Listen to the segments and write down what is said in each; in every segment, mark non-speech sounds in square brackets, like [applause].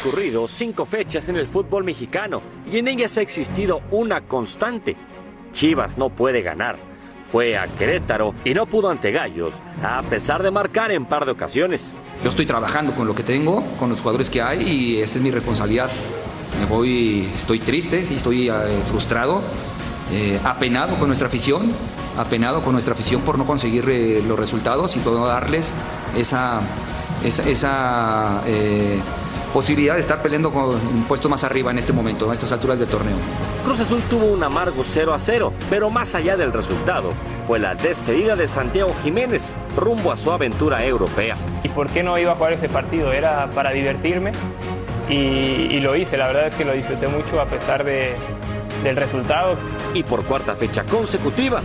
Transcurrido cinco fechas en el fútbol mexicano y en ellas ha existido una constante. Chivas no puede ganar. Fue a Querétaro y no pudo ante Gallos, a pesar de marcar en par de ocasiones. Yo estoy trabajando con lo que tengo, con los jugadores que hay y esa es mi responsabilidad. Me voy, estoy triste, sí, estoy eh, frustrado, eh, apenado con nuestra afición, apenado con nuestra afición por no conseguir eh, los resultados y no darles esa, esa, posibilidad de estar peleando con un puesto más arriba en este momento, a estas alturas del torneo. Cruz Azul tuvo un amargo 0 a 0, pero más allá del resultado, fue la despedida de Santiago Jiménez rumbo a su aventura europea. ¿Y por qué no iba a jugar ese partido? Era para divertirme y, y lo hice. La verdad es que lo disfruté mucho a pesar de, del resultado. Y por cuarta fecha consecutiva,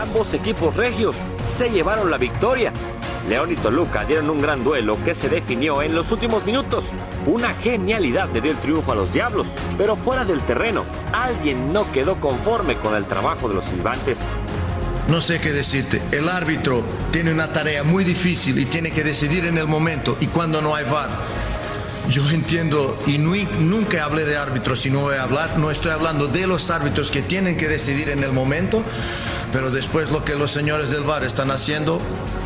ambos equipos regios se llevaron la victoria. León y Toluca dieron un gran duelo que se definió en los últimos minutos. Una genialidad le dio el triunfo a los Diablos, pero fuera del terreno, alguien no quedó conforme con el trabajo de los silbantes. No sé qué decirte. El árbitro tiene una tarea muy difícil y tiene que decidir en el momento y cuando no hay VAR. Yo entiendo y nu- nunca hablé de árbitros y no voy a hablar, no estoy hablando de los árbitros que tienen que decidir en el momento, pero después lo que los señores del VAR están haciendo,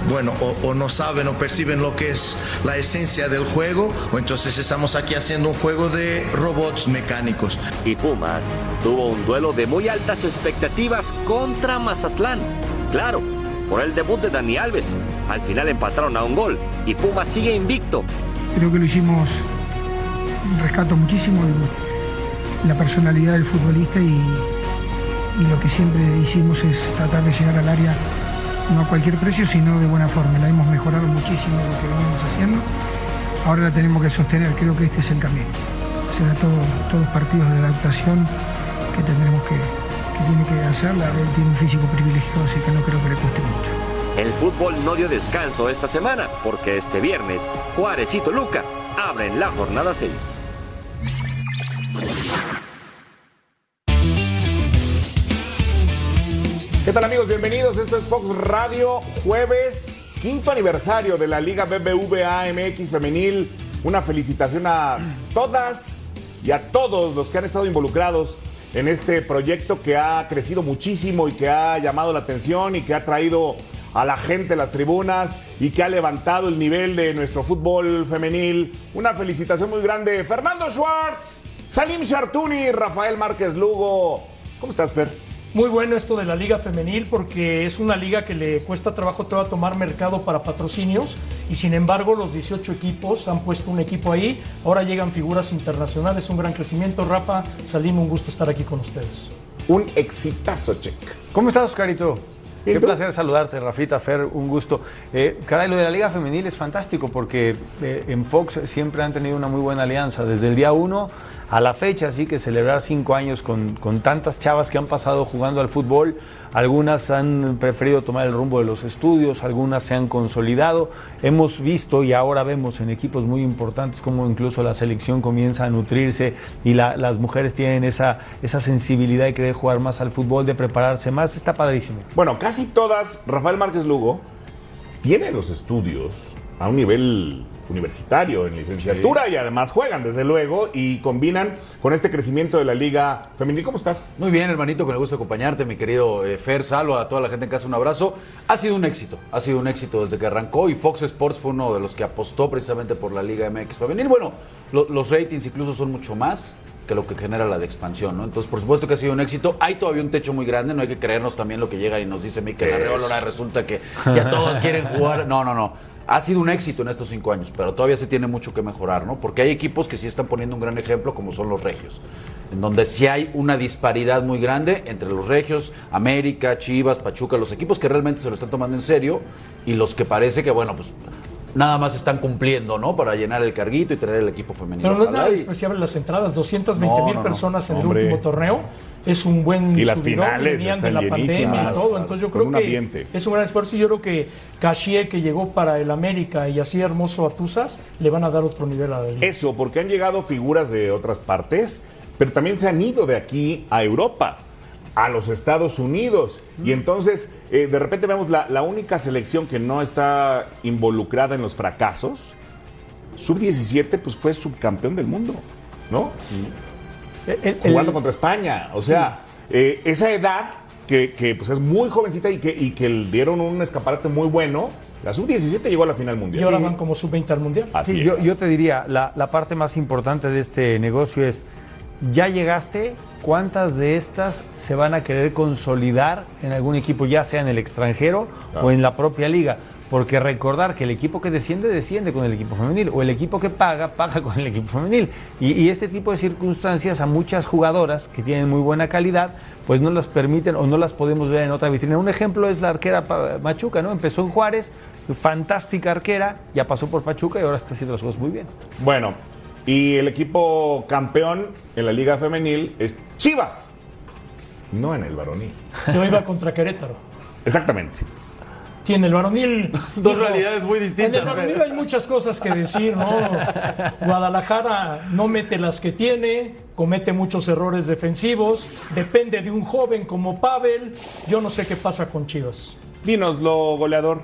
bueno, o, o no saben o perciben lo que es la esencia del juego, o entonces estamos aquí haciendo un juego de robots mecánicos. Y Pumas tuvo un duelo de muy altas expectativas contra Mazatlán. Claro, por el debut de Dani Alves. Al final empataron a un gol y Pumas sigue invicto. Creo que lo hicimos, rescato muchísimo la personalidad del futbolista y, lo que siempre hicimos es tratar de llegar al área no a cualquier precio, sino de buena forma. La hemos mejorado muchísimo lo que venimos haciendo. Ahora la tenemos que sostener, creo que este es el camino. Será todo, todos partidos de adaptación que tendremos que, que tiene que hacerla. Tiene un físico privilegiado, así que no creo que le cueste mucho. El fútbol no dio descanso esta semana porque este viernes Juárez y Toluca abren la jornada 6. ¿Qué tal amigos? Bienvenidos. Esto es Fox Radio, jueves, quinto aniversario de la Liga BBVA MX Femenil. Una felicitación a todas y a todos los que han estado involucrados en este proyecto que ha crecido muchísimo y que ha llamado la atención y que ha traído a la gente a las tribunas y que ha levantado el nivel de nuestro fútbol femenil. Una felicitación muy grande. Fernando Schwartz, Salim Chartuni, Rafael Márquez Lugo. ¿Cómo estás, Fer? Muy bueno esto de la liga femenil porque es una liga que le cuesta trabajo todavía tomar mercado para patrocinios y sin embargo los 18 equipos han puesto un equipo ahí, ahora llegan figuras internacionales, un gran crecimiento. Rafa, Salim, un gusto estar aquí con ustedes. Un exitazo, check. ¿Cómo estás, Oscarito? ¿Y Qué placer saludarte, Rafita, Fer, un gusto. Eh, caray, lo de la Liga Femenil es fantástico porque eh, en Fox siempre han tenido una muy buena alianza. Desde el día uno a la fecha, así que celebrar cinco años con, con tantas chavas que han pasado jugando al fútbol. Algunas han preferido tomar el rumbo de los estudios, algunas se han consolidado. Hemos visto y ahora vemos en equipos muy importantes como incluso la selección comienza a nutrirse y la- las mujeres tienen esa, esa sensibilidad de querer jugar más al fútbol, de prepararse más. Está padrísimo. Bueno, casi todas, Rafael Márquez Lugo, tienen los estudios a un nivel universitario, en licenciatura, y además juegan, desde luego, y combinan con este crecimiento de la Liga Femenil. ¿Cómo estás? Muy bien, hermanito, con el gusto de acompañarte, mi querido eh, Fer, Salo, a toda la gente en casa un abrazo. Ha sido un éxito, ha sido un éxito desde que arrancó y Fox Sports fue uno de los que apostó precisamente por la Liga MX Femenil. Bueno, lo- los ratings incluso son mucho más que lo que genera la de expansión, ¿no? Entonces, por supuesto que ha sido un éxito. Hay todavía un techo muy grande, no hay que creernos también lo que llega y nos dice Mikel. Arreola, ahora resulta que ya todos quieren jugar. No, no, no. Ha sido un éxito en estos cinco años, pero todavía se tiene mucho que mejorar, ¿no? Porque hay equipos que sí están poniendo un gran ejemplo, como son los regios, en donde sí hay una disparidad muy grande entre los regios, América, Chivas, Pachuca, los equipos que realmente se lo están tomando en serio y los que parece que, bueno, pues nada más están cumpliendo, ¿no? Para llenar el carguito y tener el equipo femenino. Pero no es nada despreciable las entradas, 220 No, mil no, no. personas en Hombre. el último torneo. Es un buen Y las subidón, finales venían de están la pandemia y todo. Entonces yo creo un que ambiente. es un gran esfuerzo y yo creo que Cachier que llegó para el América y así hermoso a Tuzas le van a dar otro nivel a la liga. Eso, porque han llegado figuras de otras partes, pero también se han ido de aquí a Europa, a los Estados Unidos. Y entonces, eh, de repente vemos la, la única selección que no está involucrada en los fracasos. Sub-17, pues fue subcampeón del mundo, ¿no? El- el- Jugando contra España. O sea, eh, esa edad que, que, pues es muy jovencita y que, y que le dieron un escaparate muy bueno, la Sub-17 llegó a la final y mundial. ahora van como sub-20 al mundial. Así Sí, es. yo, yo te diría, la, la parte más importante de este negocio es, ya llegaste, ¿cuántas de estas se van a querer consolidar en algún equipo, ya sea en el extranjero Claro. o en la propia liga? Porque recordar que el equipo que desciende, desciende con el equipo femenil, o el equipo que paga, paga con el equipo femenil. Y, y este tipo de circunstancias a muchas jugadoras que tienen muy buena calidad, pues no las permiten o no las podemos ver en otra vitrina. Un ejemplo es la arquera Machuca, ¿no? Empezó en Juárez, fantástica arquera, ya pasó por Pachuca y ahora está haciendo las cosas muy bien. Bueno, y el equipo campeón en la Liga Femenil es Chivas, no en el varonil. Yo iba contra Querétaro. Exactamente. Tiene el varonil. [laughs] Dos realidades muy distintas, En el varonil pero- hay muchas cosas que decir, ¿no? Guadalajara no mete las que tiene, comete muchos errores defensivos, depende de un joven como Pavel. Yo no sé qué pasa con Chivas. Dínoslo, goleador.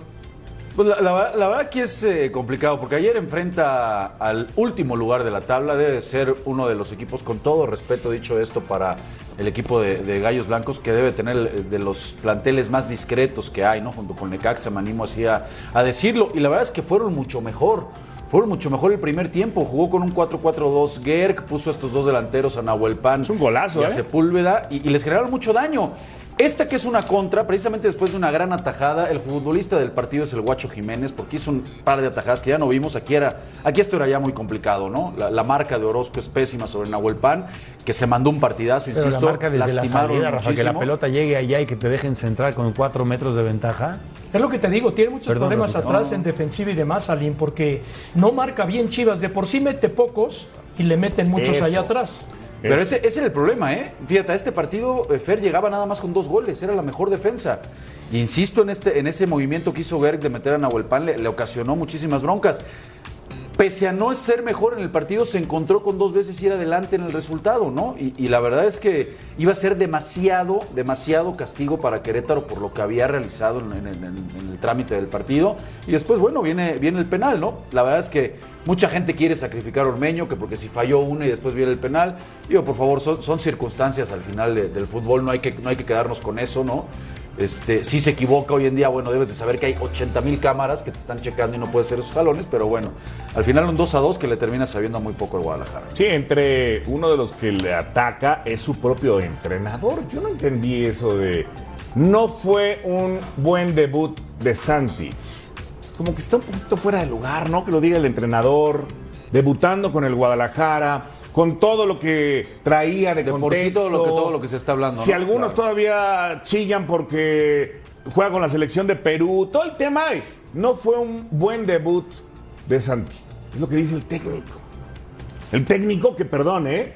Pues la, la- la verdad que es eh, complicado, porque ayer enfrenta al último lugar de la tabla, debe ser uno de los equipos, con todo respeto dicho esto para el equipo de, de Gallos Blancos, que debe tener el- de los planteles más discretos que hay, ¿no? Junto con Necaxa, me animo así a, a decirlo, y la verdad es que fueron mucho mejor. Fueron mucho mejor el primer tiempo. Jugó con un 4-4-2 Gerg, puso a estos dos delanteros a Nahuel Pan. Es un golazo, y a ¿eh? Sepúlveda y, y les generaron mucho daño. Esta que es una contra, precisamente después de una gran atajada, el futbolista del partido es el Guacho Jiménez, porque hizo un par de atajadas que ya no vimos. Aquí, era, aquí esto era ya muy complicado, ¿no? La, la marca de Orozco es pésima sobre Nahuel Pan, que se mandó un partidazo, Pero insisto, la marca desde la salida, Rafa, que la pelota llegue allá y que te dejen centrar con cuatro metros de ventaja. Es lo que te digo, tiene muchos Perdón, problemas Rafita. atrás No, no. en defensiva y demás, Aline, porque no marca bien Chivas. De por sí mete pocos y le meten muchos Eso. allá atrás. Pero Es- ese, ese era el problema, ¿eh? Fíjate, a este partido eh, Fer llegaba nada más con dos goles, era la mejor defensa. Y insisto en, este, en ese movimiento que hizo Gerg de meter a Nahuel Pan, le, le ocasionó muchísimas broncas. Pese a no ser mejor en el partido, se encontró con dos veces ir adelante en el resultado, ¿no? Y, la verdad es que iba a ser demasiado, demasiado castigo para Querétaro por lo que había realizado en, el trámite del partido. Y después, bueno, viene, viene el penal, ¿no? La verdad es que mucha gente quiere sacrificar a Ormeño, que porque si falló uno y después viene el penal, digo, por favor, son, son circunstancias al final de- del fútbol, no hay, que, no hay que quedarnos con eso, ¿no? Este, si se equivoca hoy en día, bueno, debes de saber que hay 80 mil cámaras que te están checando y no puedes ser esos jalones, pero bueno, al final un 2 a 2 que le termina sabiendo muy poco el Guadalajara. Sí, entre uno de los que le ataca es su propio entrenador. Yo no entendí eso de. No fue un buen debut de Santi. Es como que está un poquito fuera de lugar, ¿no? Que lo diga el entrenador, debutando con el Guadalajara, con todo lo que traía de, De por contexto. sí todo lo que- todo lo que se está hablando, Si ¿no? algunos Claro. todavía chillan porque juega con la selección de Perú, todo el tema. No fue un buen debut de Santi. Es lo que dice el técnico. El técnico que, perdón, ¿eh?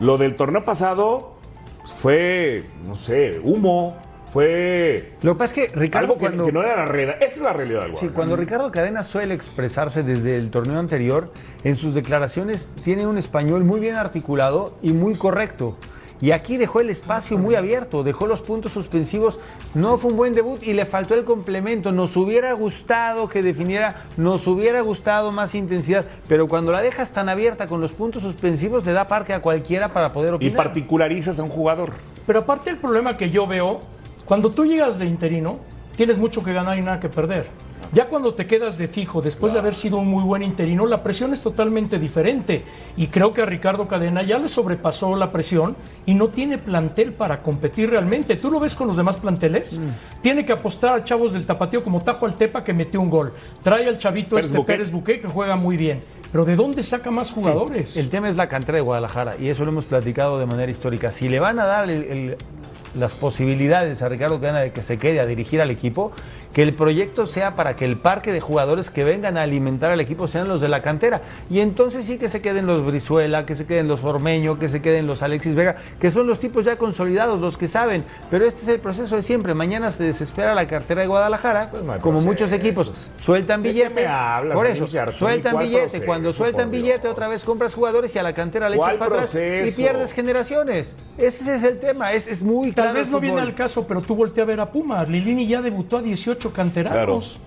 Lo del torneo pasado fue, no sé, humo. Fue Lo que pasa es que Ricardo algo que, cuando... que no era la realidad. Esta es la realidad del Sí, cuando Ricardo Cadena suele expresarse desde el torneo anterior, en sus declaraciones tiene un español muy bien articulado y muy correcto. Y aquí dejó el espacio muy abierto, dejó los puntos suspensivos. No fue un buen debut y le faltó el complemento. Nos hubiera gustado que definiera, nos hubiera gustado más intensidad, pero cuando la dejas tan abierta con los puntos suspensivos, le da parque a cualquiera para poder Y opinar. particularizas a un jugador. Pero aparte el problema que yo veo, cuando tú llegas de interino, tienes mucho que ganar y nada que perder. Ya cuando te quedas de fijo, después de haber sido un muy buen interino, la presión es totalmente diferente. Y creo que a Ricardo Cadena ya le sobrepasó la presión y no tiene plantel para competir realmente. ¿Tú lo ves con los demás planteles? Mm. Tiene que apostar a chavos del tapatío como Tajo Altepa que metió un gol. Trae al chavito Pérez este. Pérez Buquet que juega muy bien. Pero ¿de dónde saca más jugadores? El tema es la cantera de Guadalajara y eso lo hemos platicado de manera histórica. Si le van a dar el- el- las posibilidades a Ricardo Cadena de que se quede a dirigir al equipo, que el proyecto sea para que el parque de jugadores que vengan a alimentar al equipo sean los de la cantera. Y entonces sí que se queden los Brizuela, que se queden los Ormeño, que se queden los Alexis Vega, que son los tipos ya consolidados, los que saben. Pero este es el proceso de siempre. Mañana se desespera la cartera de Guadalajara, Pues no como muchos equipos. Sueltan ¿De qué billete. hablas, por eso, sueltan ¿Cuál billete. proceso, Cuando sueltan billete, Dios? otra vez compras jugadores y a la cantera le ¿Cuál echas para atrás y pierdes generaciones. Ese es el tema, es, es muy claro. Tal vez el no viene al caso, pero tú voltea a ver a Pumas. Lilini ya debutó a 18 canteranos.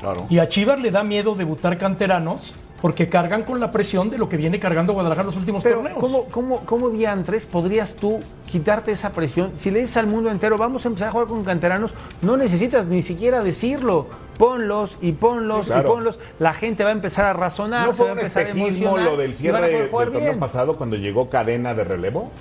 Claro. Y a Chivas le da miedo debutar canteranos porque cargan con la presión de lo que viene cargando Guadalajara los últimos Pero, torneos. ¿cómo, cómo, ¿cómo diantres podrías tú quitarte esa presión? Si le dices al mundo entero, vamos a empezar a jugar con canteranos, no necesitas ni siquiera decirlo. Ponlos y ponlos Claro. y ponlos. La gente va a empezar a razonar, ¿No se fue va a un empezar a espejismo emocionar lo del cierre del torneo bien. pasado cuando llegó cadena de relevo?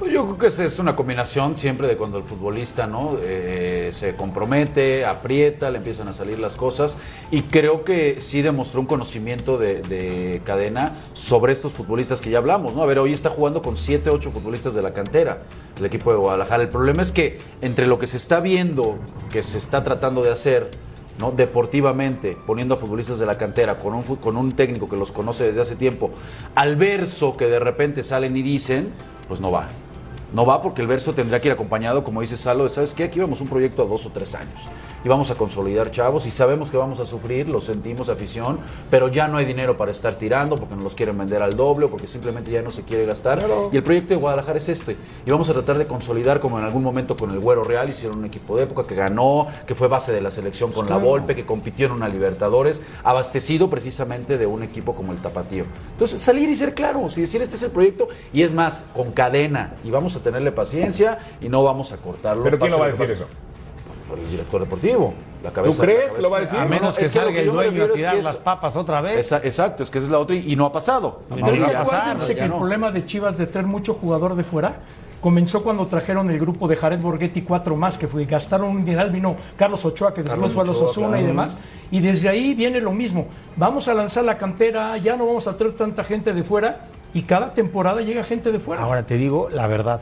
Pues yo creo que es una combinación siempre de cuando el futbolista no Eh, se compromete, aprieta, le empiezan a salir las cosas y creo que sí demostró un conocimiento de, de cadena sobre estos futbolistas que ya hablamos, ¿no? A ver, hoy está jugando con 7, 8 futbolistas de la cantera el equipo de Guadalajara. El problema es que entre lo que se está viendo, que se está tratando de hacer, ¿no? deportivamente, poniendo a futbolistas de la cantera con un, con un técnico que los conoce desde hace tiempo, al verso que de repente salen y dicen, pues no va. No va porque el verso tendrá que ir acompañado, como dice Salo, ¿sabes qué? Aquí vemos un proyecto a dos o tres años. Y vamos a consolidar chavos y sabemos que vamos a sufrir, lo sentimos afición, pero ya no hay dinero para estar tirando porque nos los quieren vender al doble o porque simplemente ya no se quiere gastar. Y el proyecto de Guadalajara es este. Y vamos a tratar de consolidar como en algún momento con el Güero Real hicieron un equipo de época que ganó, que fue base de la selección con la Volpe, que compitió en una Libertadores, abastecido precisamente de un equipo como el Tapatío. Entonces, salir y ser claros y decir este es el proyecto y es más, con cadena y vamos a tenerle paciencia y no vamos a cortarlo. ¿Pero quién lo va a decir pase. Eso? El director deportivo. La cabeza, ¿Tú crees la cabeza- que lo va a decir? A menos que es lo salga el yo me dueño a refiero es tirar que es- las papas otra vez. Esa- exacto, es que esa es la otra y, y no ha pasado. A ya pasar, acuérdense que el no. problema de Chivas de traer mucho jugador de fuera comenzó cuando trajeron el grupo de Jared Borghetti cuatro más, que fue, gastaron un dineral, vino Carlos Ochoa, que después Carlos fue a los Osuna y demás, y desde ahí viene lo mismo. Vamos a lanzar la cantera, ya no vamos a traer tanta gente de fuera, y cada temporada llega gente de fuera. Ahora te digo la verdad.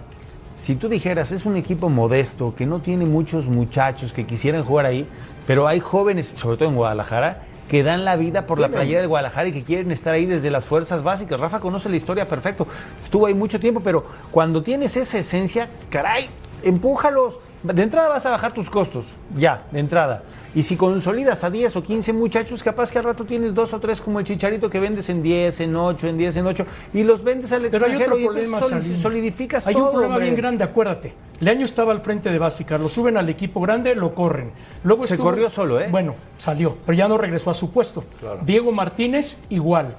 Si tú dijeras, es un equipo modesto, que no tiene muchos muchachos que quisieran jugar ahí, pero hay jóvenes, sobre todo en Guadalajara, que dan la vida por la playera de Guadalajara y que quieren estar ahí desde las fuerzas básicas. Rafa conoce la historia perfecto. Estuvo ahí mucho tiempo, pero cuando tienes esa esencia, caray, empújalos. De entrada vas a bajar tus costos, ya, de entrada. Y si consolidas a 10 o 15 muchachos, capaz que al rato tienes dos o tres como el chicharito que vendes en 10, en 8, en 10, en 8, y los vendes al Pero hay extranjero otro y entonces problema, solidificas Hay todo. un problema hombre. bien grande, acuérdate. Leaño estaba al frente de básicas, lo suben al equipo grande, lo corren. Luego Se estuvo- corrió solo, ¿eh? Bueno, salió, pero ya no regresó a su puesto. Diego Martínez, igual.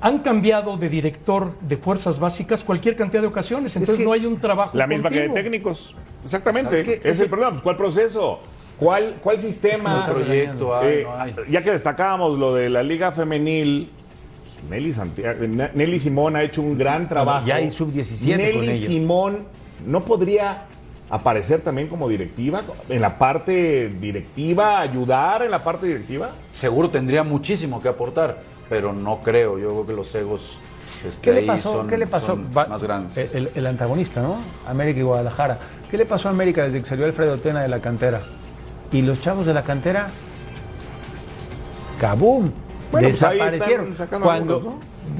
Han cambiado de director de fuerzas básicas cualquier cantidad de ocasiones, entonces que no hay un trabajo. La misma que de técnicos. Exactamente. Es el problema. Pues, ¿Cuál proceso? ¿Cuál, cuál sistema? ¿Qué proyecto hay? Eh, No hay. ya que destacábamos lo de la Liga Femenil, Nelly, Santiago, Na- Nelly Simón ha hecho un gran trabajo. ya hay sub-17 con Nelly ella. Simón no podría aparecer también como directiva, en la parte directiva, ayudar en la parte directiva. Seguro tendría muchísimo que aportar, pero no creo. Yo creo que los egos este, ¿Qué le pasó? son, ¿Qué le pasó? más grandes. El, el antagonista, ¿no? América y Guadalajara. ¿Qué le pasó a América desde que salió Alfredo Tena de la cantera? Y los chavos de la cantera, ¡cabum! Bueno, pues ahí Desaparecieron. cuando, algunos,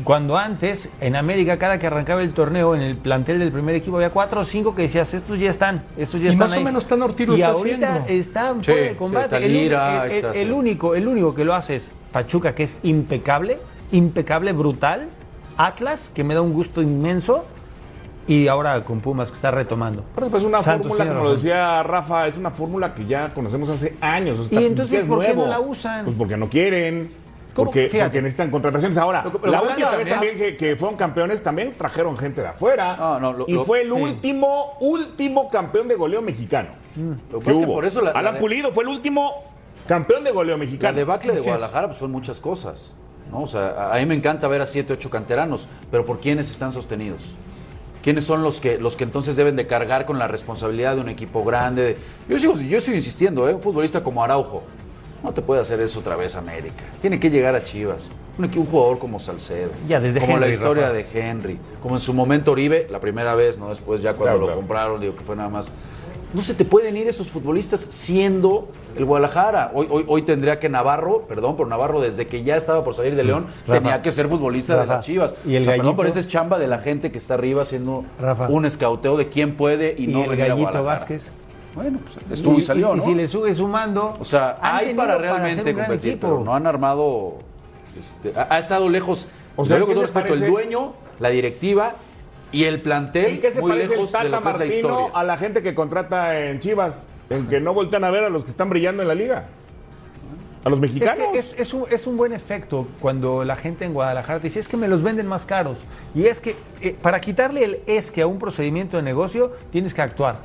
cuando antes, en América, cada que arrancaba el torneo, en el plantel del primer equipo, había cuatro o cinco que decías, estos ya están, estos ya Y están más o ahí". menos Tan Ortiz Y está ahorita haciendo. están Sí, fuera de combate. está el, Lira, el- está, el único, el único que lo hace es Pachuca, que es impecable, impecable, brutal. Atlas, que me da un gusto inmenso. Y ahora con Pumas, que está retomando. Pero pues una Santos fórmula, como lo decía Rafa, es una fórmula que ya conocemos hace años. o sea, ¿Y entonces es por qué no la usan? Pues porque no quieren. Porque, necesitan contrataciones. Ahora, Lo la última vez también- que, que fueron campeones, también trajeron gente de afuera. No, no, lo- y lo- fue el sí. último, último campeón de goleo mexicano. Lo que que pasa es que hubo. por eso la- Alan la- Pulido fue el último campeón de goleo La mexicano. debacle de. Guadalajara pues, son muchas cosas. ¿no? O sea, a- a mí me encanta ver a siete, ocho canteranos, pero ¿por quiénes están sostenidos? ¿Quiénes son los que, los que entonces deben de cargar con la responsabilidad de un equipo grande? de- Yo, sigo, yo sigo insistiendo, ¿eh? un futbolista como Araujo, no te puede hacer eso otra vez América. Tiene que llegar a Chivas. Un, jugador como Salcedo. Ya, desde como la historia Rafa. de Henry. Como en su momento Oribe, la primera vez, ¿no? Después ya cuando Claro, lo claro. compraron, digo que fue nada más. No se te pueden ir esos futbolistas siendo el Guadalajara. Hoy, hoy, hoy tendría que Navarro, perdón, pero Navarro desde que ya estaba por salir de León, Rafa. tenía que ser futbolista de Rafa. las Chivas. Y el O sea, perdón, gallito. pero esa es chamba de la gente que está arriba haciendo Rafa. un escauteo de quién puede y, Y, no el venir a gallito Guadalajara. Vázquez. Bueno, pues estuvo y, salió, y ¿no? si le sube sumando. O sea, hay para realmente gran competir, pero no han armado. este, ha, ha estado lejos. O sea, ¿en qué con todo respeto, el dueño, la directiva y el plantel ¿En qué se muy parece el lejos de Tata lo que es la Martino historia. a la gente que contrata en Chivas? En que no voltean a ver a los que están brillando en la liga. A los Es, mexicanos. que es, es un, es un buen efecto cuando la gente en Guadalajara te dice es que me los venden más caros. Y es que eh, para quitarle el es que a un procedimiento de negocio tienes que actuar.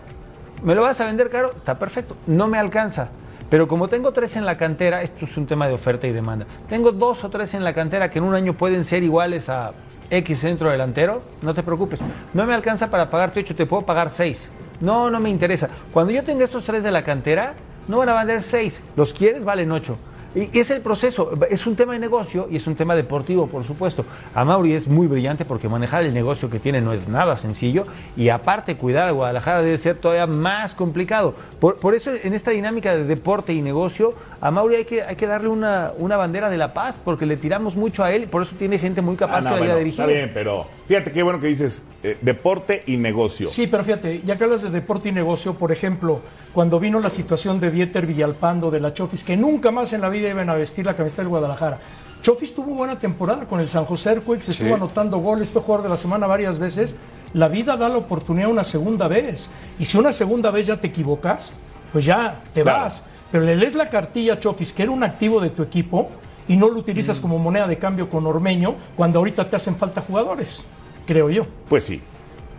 ¿Me lo vas a vender caro? Está perfecto. No me alcanza. Pero como tengo tres en la cantera, esto es un tema de oferta y demanda. Tengo dos o tres en la cantera que en un año pueden ser iguales a X centro delantero, no te preocupes. No me alcanza para pagarte ocho, te puedo pagar seis. No, no me interesa. Cuando yo tenga estos tres de la cantera, no van a valer seis. Los quieres, valen ocho. Y es el proceso, es un tema de negocio y es un tema deportivo, por supuesto. A Mauri es muy brillante porque manejar el negocio que tiene no es nada sencillo y aparte cuidar a Guadalajara debe ser todavía más complicado. Por, por eso en esta dinámica de deporte y negocio, a Mauri hay que, hay que darle una, una bandera de la paz porque le tiramos mucho a él y por eso tiene gente muy capaz Ah, no, que haya dirigido. está bien, pero fíjate qué bueno que dices eh, deporte y negocio. Sí, pero fíjate, ya que hablas de deporte y negocio, por ejemplo, cuando vino la situación de Dieter Villalpando, de la Chofis, que nunca más en la vida iban a vestir la camiseta del Guadalajara. Chofis tuvo buena temporada con el San José Earthquakes, estuvo anotando goles, fue jugador de la semana varias veces. La vida da la oportunidad una segunda vez. Y si una segunda vez ya te equivocas, pues ya te Claro. vas. Pero le lees la cartilla a Chofis, que era un activo de tu equipo, y no lo Mm. utilizas como moneda de cambio con Ormeño, cuando ahorita te hacen falta jugadores, creo yo. Pues sí.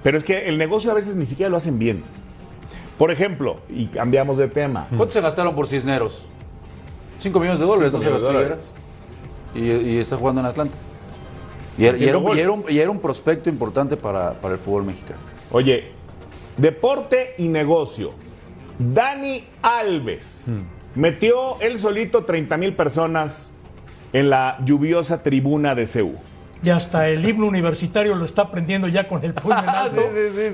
Pero es que el negocio a veces ni siquiera lo hacen bien. Por ejemplo, y cambiamos de tema. ¿Cuánto se gastaron por Cisneros? 5 millones de dólares, Cinco no se millones de gastó dólares. Y, y está jugando en Atlanta. Y era, y era un, Metiendo y era un- goles. y era un prospecto importante para, para el fútbol mexicano. Oye, deporte y negocio. Dani Alves metió él solito 30 mil personas en la lluviosa tribuna de CEU. Ya hasta el himno universitario lo está aprendiendo ya con el puño en [laughs] alto.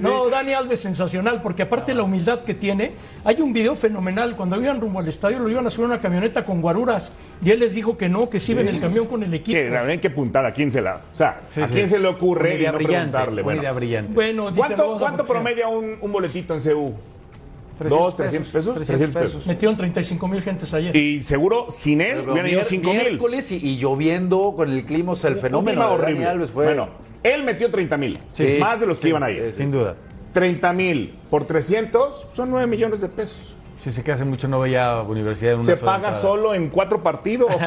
No, Dani Alves sensacional, porque aparte de la humildad que tiene, hay un video fenomenal. Cuando iban rumbo al estadio lo iban a subir a una camioneta con guaruras y él les dijo que no, que sí iban en el camión con el equipo. Que ven qué puntada, ¿a quién se la, o sea, Sí, a sí. quién se le ocurre y no brillante, preguntarle. Bueno, brillante. Bueno, ¿cuánto, promedia un, un boletito en CEU? 300 ¿Dos, 300 pesos? 300 pesos. Metieron 35 mil gentes ayer. Y seguro sin él Pero hubieran ido mier- 5 mil. miércoles y, y lloviendo con el clima, o sea, el fenómeno Un clima horrible. Alves fue... Bueno, él metió 30 mil. Sí. más de los que Sí, iban ahí. es- Sin duda. 30 mil por 300 son 9 millones de pesos. Sí, sé que hace mucho no veía universidad en una Se sola paga entrada. solo en cuatro partidos. [laughs] ¡En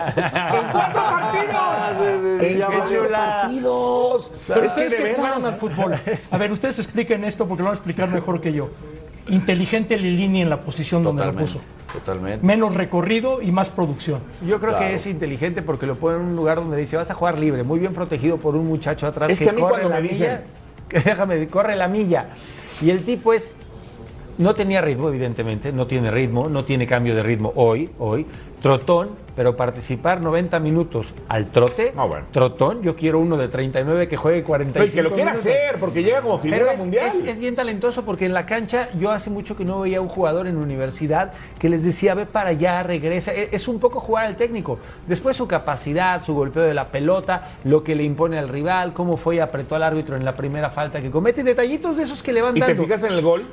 cuatro partidos! ¡En qué cuatro partidos! Pero es que ustedes de que jugaron al fútbol. A ver, ustedes expliquen esto porque lo van a explicar mejor que yo. Inteligente Lilini en la posición donde lo puso. totalmente. Menos recorrido y más producción. Yo creo Claro. que es inteligente porque lo pone en un lugar donde dice vas a jugar libre, muy bien protegido por un muchacho atrás. Es que a mí corre cuando la me dicen- milla, [laughs] que déjame, corre la milla. Y el tipo es no tenía ritmo, evidentemente, no tiene ritmo, no tiene cambio de ritmo hoy, hoy. Trotón, pero participar 90 minutos al trote, Ah, bueno. trotón, yo quiero uno de 39 que juegue 45 Pero y que lo quiera minutos. hacer, porque llega como Pero figura es, mundial. es- es bien talentoso porque en la cancha yo hace mucho que no veía un jugador en universidad que les decía ve para allá, regresa. E- Es un poco jugar al técnico. Después su capacidad, su golpeo de la pelota, lo que le impone al rival, cómo fue y apretó al árbitro en la primera falta que comete, detallitos de esos que le van ¿Y te fijas en el gol?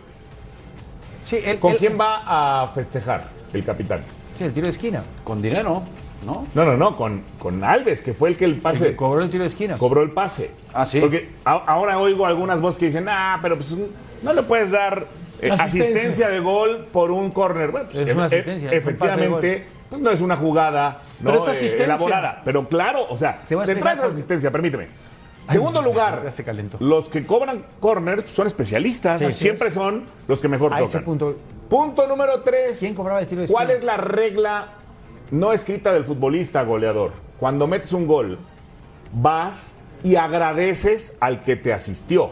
Sí, él- ¿Con quién va a festejar el capitán? Sí, el tiro de esquina. Con dinero, ¿no? No, no, no, con, con Alves, que fue el que el El pase que cobró el tiro de esquina. cobró el pase. Ah, sí. Porque a- ahora oigo algunas voces que dicen, ah, pero pues no le puedes dar eh, asistencia. Asistencia. de gol por un córner. Bueno, pues, Es una e- asistencia, un efectivamente, pues, no es una jugada no, Pero es eh, elaborada. Pero claro, o sea, Te la asistencia, permíteme. Segundo Ay, lugar, ya se calentó. los que cobran corners son especialistas. Sí, siempre son los que mejor A tocan. ese punto. Punto número tres. ¿Quién cobraba el tiro de ¿Cuál es la regla no escrita del futbolista goleador. Cuando metes un gol, vas y agradeces al que te asistió.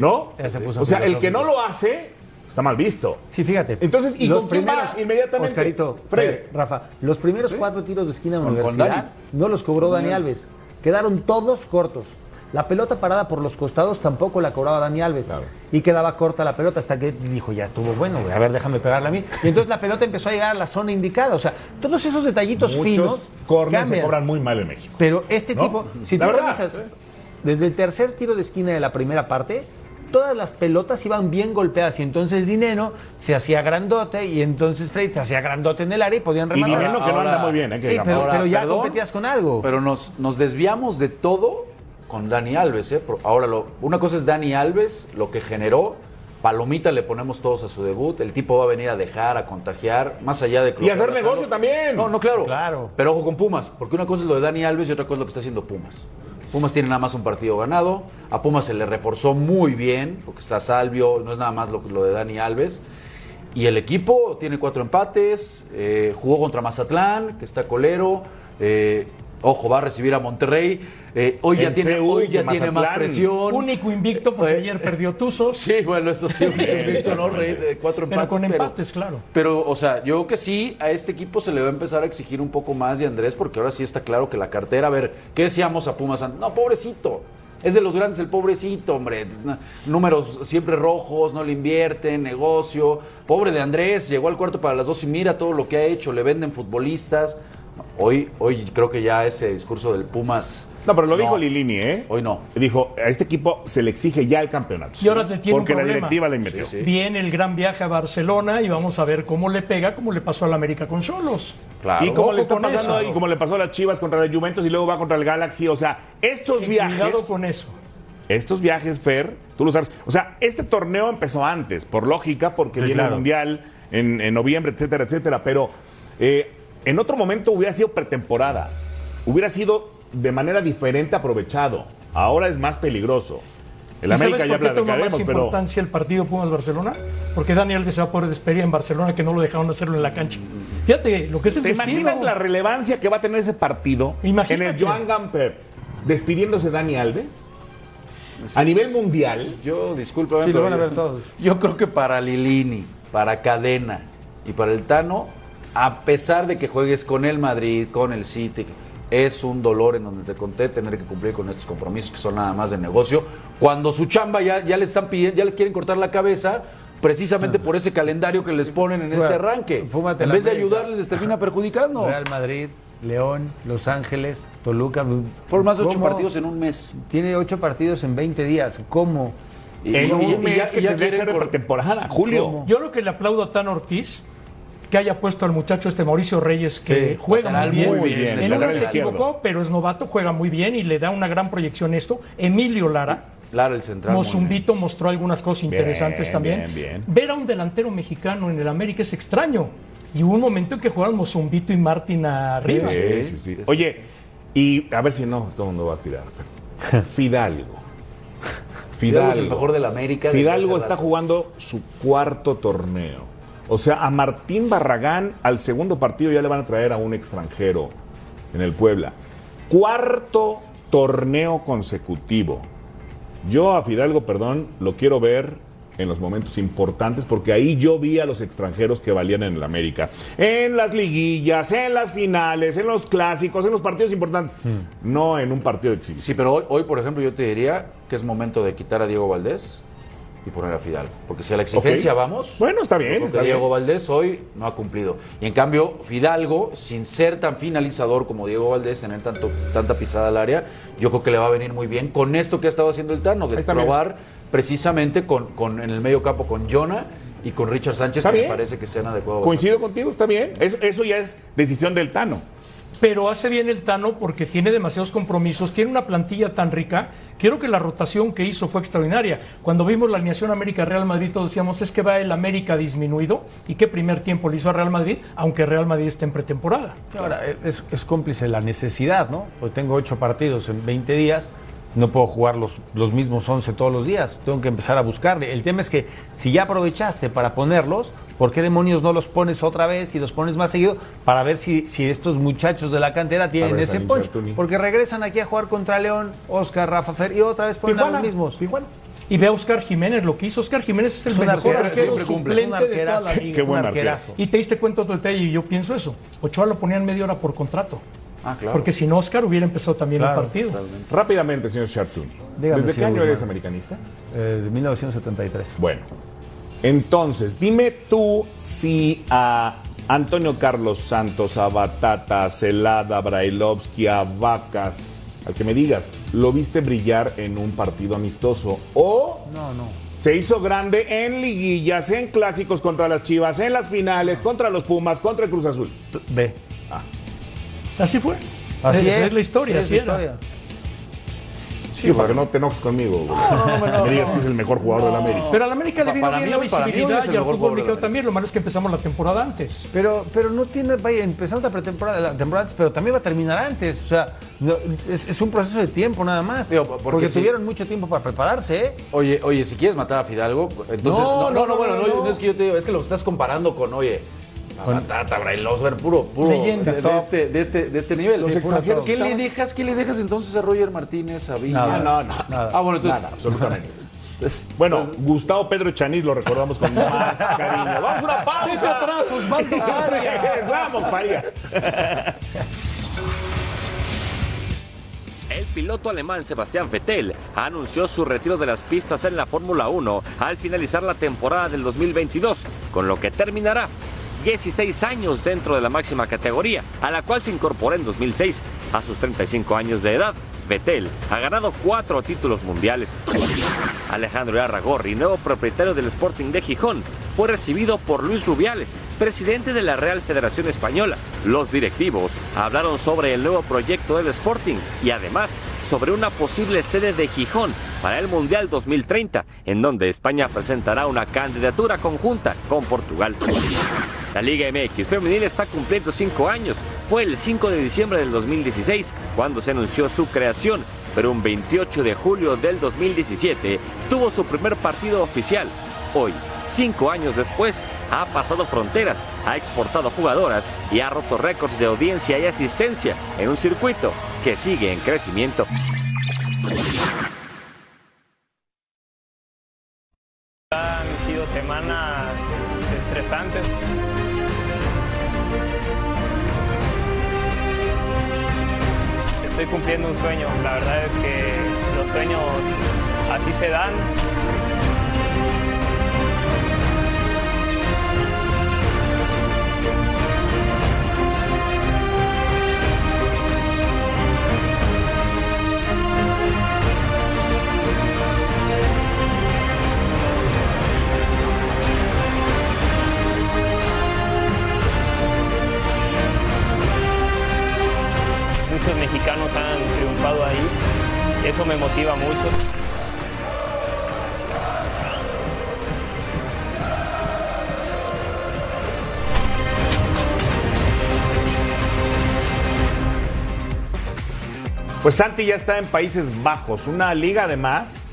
¿No? Ya se puso O sea, el que no lo hace está mal visto. Sí, fíjate. Entonces, ¿y los con quién primeros, va inmediatamente? Oscarito, Fred. Fred, Rafa, los primeros cuatro tiros de esquina de universidad no los cobró Dani Alves. Quedaron todos cortos. La pelota parada por los costados tampoco la cobraba Dani Alves. Claro. Y quedaba corta la pelota hasta que dijo, ya estuvo bueno, güey, a ver, déjame pegarla a mí. Y entonces la pelota empezó a llegar a la zona indicada. O sea, todos esos detallitos Muchos finos. corners se cobran muy mal en México. Pero este ¿No? tipo, si La tú verdad, revisas, ¿eh? desde el tercer tiro de esquina de la primera parte, todas las pelotas iban bien golpeadas y entonces Dineno se hacía grandote y entonces Freddy se hacía grandote en el área y podían Y rematar. Dineno que no anda muy bien, ¿eh? Que Sí, pero, Ahora, pero ya perdón, competías con algo. Pero nos, nos desviamos de todo con Dani Alves. ¿eh? Ahora, lo- una cosa es Dani Alves, lo que generó. Palomita le ponemos todos a su debut. El tipo va a venir a dejar, a contagiar, más allá de... Y hacer negocio también. No, no, claro. Claro. Pero ojo con Pumas, porque una cosa es lo de Dani Alves y otra cosa es lo que está haciendo Pumas. Pumas tiene nada más un partido ganado. A Pumas se le reforzó muy bien, porque está Salvio, no es nada más lo, lo de Dani Alves. Y el equipo tiene cuatro empates, eh, jugó contra Mazatlán, que está colero. eh, ojo, va a recibir a Monterrey. Eh, hoy ya En tiene, CU, hoy ya tiene más presión. Único invicto porque Eh, ayer perdió Tuzos. [laughs] Sí, bueno, eso sí, [laughs] un invicto, ¿no? Rey de cuatro Pero empates. con empates, claro. Pero, o sea, yo creo que sí, a este equipo se le va a empezar a exigir un poco más de Andrés, porque ahora sí está claro que la cartera, a ver, ¿qué decíamos a Pumas? antes? No, pobrecito. Es de los grandes el pobrecito, hombre. Números siempre rojos, no le invierten, negocio. Pobre de Andrés, llegó al cuarto para las dos y mira todo lo que ha hecho, le venden futbolistas. Hoy, hoy creo que ya ese discurso del Pumas. No, pero lo dijo No. Lilini, ¿eh? Hoy no. Dijo, a este equipo se le exige ya el campeonato. Y ahora te tiene un Porque la problema. directiva le metió. Sí, sí. Viene el gran viaje a Barcelona y vamos a ver cómo le pega, como le pasó al América con Solos. Claro. Y Ojo le está pasando eso. y como le pasó a las Chivas contra la Juventus y luego va contra el Galaxy, o sea, estos viajes, Cuidado con eso. estos viajes, Fer, tú lo sabes. O sea, este torneo empezó antes, por lógica, porque Sí, viene claro. el Mundial en, en noviembre, etcétera, etcétera. Pero eh, en otro momento hubiera sido pretemporada. Hubiera sido de manera diferente aprovechado. Ahora es más peligroso. El ¿Y América sabes ya por qué toma más pero. importancia el partido Pumas-Barcelona? Porque Dani Alves se va a poder despedir en Barcelona que no lo dejaron hacerlo en la cancha. Fíjate lo que es el ¿Te destino. imaginas la relevancia que va a tener ese partido Imagínate. en el Joan Gamper despidiéndose Dani Alves? A nivel mundial. Yo, discúlpame, Sí, lo pero van a yo- ver todos. Yo creo que para Lilini, para Cadena y para el Tano, a pesar de que juegues con el Madrid, con el City, es un dolor en donde te conté tener que cumplir con estos compromisos que son nada más de negocio. Cuando su chamba ya, ya le están pidiendo, ya les quieren cortar la cabeza, precisamente por ese calendario que les ponen en este arranque. fúmate En vez de ayudarles, les termina perjudicando. Real Madrid, León, Los Ángeles, Toluca. Por más de ocho partidos en un mes. Tiene ocho partidos en 20 días. ¿Cómo? Y, En un y ya- mes que y ya tendría que quieren ser de cor- pretemporada, Julio. ¿Cómo? Yo lo que le aplaudo a Tan Ortiz que haya puesto al muchacho este Mauricio Reyes que Sí, juega muy bien. muy bien, En uno se izquierdo. equivocó, pero es novato, juega muy bien y le da una gran proyección esto. Emilio Lara. Lara, el central. bien. Mozumbito mostró algunas cosas interesantes también. bien, bien. Ver a un delantero mexicano en el América es extraño. Y hubo un momento en que jugaron Mozumbito y Martín arriba. Sí, sí, sí. Oye, y a ver si no, todo el mundo va a tirar. [laughs] Fidalgo. Fidalgo es el mejor del América. desde Fidalgo está jugando su cuarto torneo. O sea, a Martín Barragán al segundo partido ya le van a traer a un extranjero en el Puebla. Cuarto torneo consecutivo. Yo a Fidalgo, perdón, lo quiero ver en los momentos importantes porque ahí yo vi a los extranjeros que valían en el América. En las liguillas, en las finales, en los clásicos, en los partidos importantes. No en un partido de exhibición. Sí, pero hoy, hoy, por ejemplo, yo te diría que es momento de quitar a Diego Valdés y poner a Fidalgo. Porque si a la exigencia vamos. Bueno, está bien, yo creo está que bien. Diego Valdés hoy no ha cumplido. Y en cambio, Fidalgo, sin ser tan finalizador como Diego Valdés, tener tanto, tanta pisada al área, yo creo que le va a venir muy bien con esto que ha estado haciendo el Tano, de bien. probar precisamente con, con- en el medio campo con Jonah y con Richard Sánchez, que me parece que sean adecuados. Coincido contigo, está bien. Eso, eso ya es decisión del Tano. Pero hace bien el Tano porque tiene demasiados compromisos, tiene una plantilla tan rica. Quiero que la rotación que hizo fue extraordinaria. Cuando vimos la alineación América-Real Madrid, todos decíamos, es que va el América disminuido. ¿Y qué primer tiempo le hizo a Real Madrid? Aunque Real Madrid esté en pretemporada. Ahora, es, es cómplice la necesidad, ¿no? Porque tengo ocho partidos en 20 días, no puedo jugar los, los mismos 11 todos los días, tengo que empezar a buscarle. El tema es que si ya aprovechaste para ponerlos, ¿por qué demonios no los pones otra vez y los pones más seguido para ver si, si estos muchachos de la cantera tienen ver, ese? Chartuni. Porque regresan aquí a jugar contra León, Oscar, Rafa Fer y otra vez ponen a los mismos. Tijuana. Y ve a Oscar Jiménez, lo que hizo Oscar Jiménez es el mejor arquero, suplente de toda la liga. Qué buen arquerazo. Y te diste cuenta otro detalle, y yo pienso eso. Ochoa lo ponían media hora por contrato. Ah, claro. Porque si no, Oscar hubiera empezado también Claro, el partido. Rápidamente, señor Chartuni. Dígame, ¿Desde qué año Guzmán. eres americanista? Eh, de 1973. Bueno, entonces, dime tú si a Antonio Carlos Santos, a Batata, a Celada, a Brailovsky, a Vacas, al que me digas, ¿lo viste brillar en un partido amistoso? O No, no. se hizo grande en liguillas, en clásicos contra las Chivas, en las finales, contra los Pumas, contra el Cruz Azul. Ve. Así fue. Así es. es la historia, es así la era. historia. Sí, para que no te enojes conmigo. güey. me digas que es el mejor jugador del América. Pero a la América le vino para bien mí la visibilidad y al fútbol mexicano también. Lo malo es que empezamos la temporada antes. Pero, pero no tiene, vaya, empezamos la pretemporada, la temporada antes, pero también va a terminar antes. O sea, no, es, es un proceso de tiempo nada más. Digo, porque tuvieron mucho tiempo para prepararse, ¿eh? Oye, oye, si quieres matar a Fidalgo, entonces. No, No, no, no, no, bueno, no, no, no. no es que yo te digo, es que lo estás comparando con, oye, Batata, Brailovsky, puro, puro Leyenda. de, de este, de, este, de este nivel. Los Sí, extranjeros ¿Qué le dejas, qué le dejas entonces a Roger Martínez, a Viñas? Nada. No, no, Nada. Ah, bueno, entonces. Nada, absolutamente. Bueno, Gustavo Pedro Chanis lo recordamos con más cariño. Vamos a una pausa. atrás, Osvaldo. Regresamos, Faría. El piloto alemán Sebastián Vettel anunció su retiro de las pistas en la Fórmula 1 al finalizar la temporada del 2022, con lo que terminará 16 años dentro de la máxima categoría, a la cual se incorporó en 2006 a sus 35 años de edad. Vettel ha ganado cuatro títulos mundiales. Alejandro Arragorri, nuevo propietario del Sporting de Gijón, fue recibido por Luis Rubiales, presidente de la Real Federación Española. Los directivos hablaron sobre el nuevo proyecto del Sporting y además sobre una posible sede de Gijón para el Mundial 2030, en donde España presentará una candidatura conjunta con Portugal. La Liga MX femenil está cumpliendo cinco años. Fue el 5 de diciembre del 2016 cuando se anunció su creación, pero un 28 de julio del 2017 tuvo su primer partido oficial. Hoy, cinco años después, ha pasado fronteras, ha exportado jugadoras y ha roto récords de audiencia y asistencia en un circuito que sigue en crecimiento. Pues Santi ya está en Países Bajos, una liga además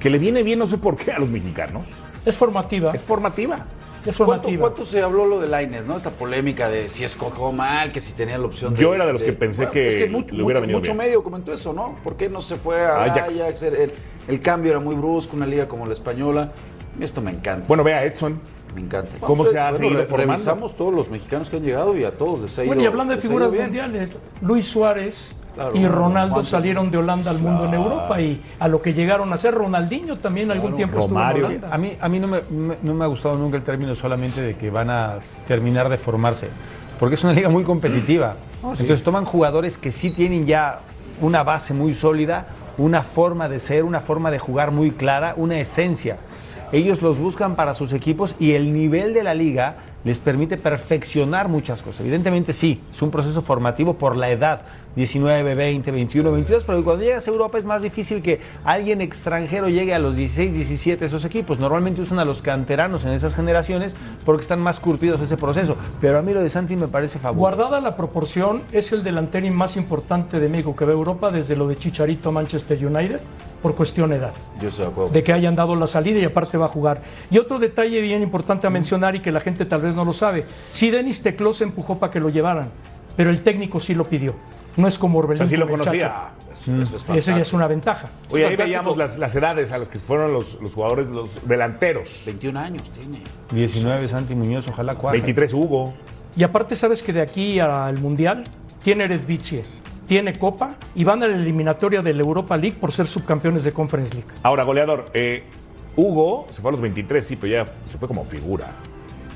que le viene bien, no sé por qué, a los mexicanos. Es formativa. Es formativa. Es ¿Cuánto, formativa. cuánto se habló lo de Laines, no? Esta polémica de si escogió mal, que si tenía la opción de. Yo era de los que pensé que mucho, le hubiera mucho- venido mucho bien. medio comentó eso, ¿no? ¿Por qué no se fue a Ajax. Ajax? El, el cambio era muy brusco, una liga como la española. Esto me encanta. Bueno, vea Edson. Me encanta. ¿Cómo se ha seguido re- formando? Revisamos todos los mexicanos que han llegado y a todos les ha ido Bueno, y hablando de figuras mundiales, Luis Suárez Claro, y Ronaldo ¿cuántos? salieron de Holanda al mundo en Europa y a lo que llegaron a ser Ronaldinho también algún tiempo Romario. estuvo en Holanda. A mí, a mí no, me, me- no me ha gustado nunca el término solamente de que van a terminar de formarse, porque es una liga muy competitiva. Entonces toman jugadores que sí tienen ya una base muy sólida, una forma de ser, una forma de jugar muy clara, una esencia. Ellos los buscan para sus equipos y el nivel de la liga les permite perfeccionar muchas cosas. Evidentemente sí, es un proceso formativo por la edad, 19, 20, 21, 22, pero cuando llegas a Europa es más difícil que alguien extranjero llegue a los 16, 17 esos equipos. Normalmente usan a los canteranos en esas generaciones porque están más curtidos ese proceso. Pero a mí lo de Santi me parece fabuloso. Guardada la proporción, es el delantero más importante de México que ve Europa desde lo de Chicharito Manchester United. Por cuestión de edad. Yo estoy de acuerdo. De que hayan dado la salida y aparte va a jugar. Y otro detalle bien importante a mencionar y que la gente tal vez no lo sabe. Sí, Denis Teclós empujó para que lo llevaran, pero el técnico sí lo pidió. No es como Orbelín. O sea, sí lo conocía. Eso, eso es Eso ya es una ventaja. Oye, ahí veíamos las, las edades a las que fueron los, los jugadores, los delanteros. 21 años tiene. 19 Santi Muñoz, ojalá cuatro. 23 Hugo. Y aparte, sabes que de aquí al Mundial tiene Eredivisie, tiene Copa y van a la eliminatoria de la Europa League por ser subcampeones de Conference League. Ahora, goleador, eh, Hugo se fue a los 23, sí, pero ya se fue como figura.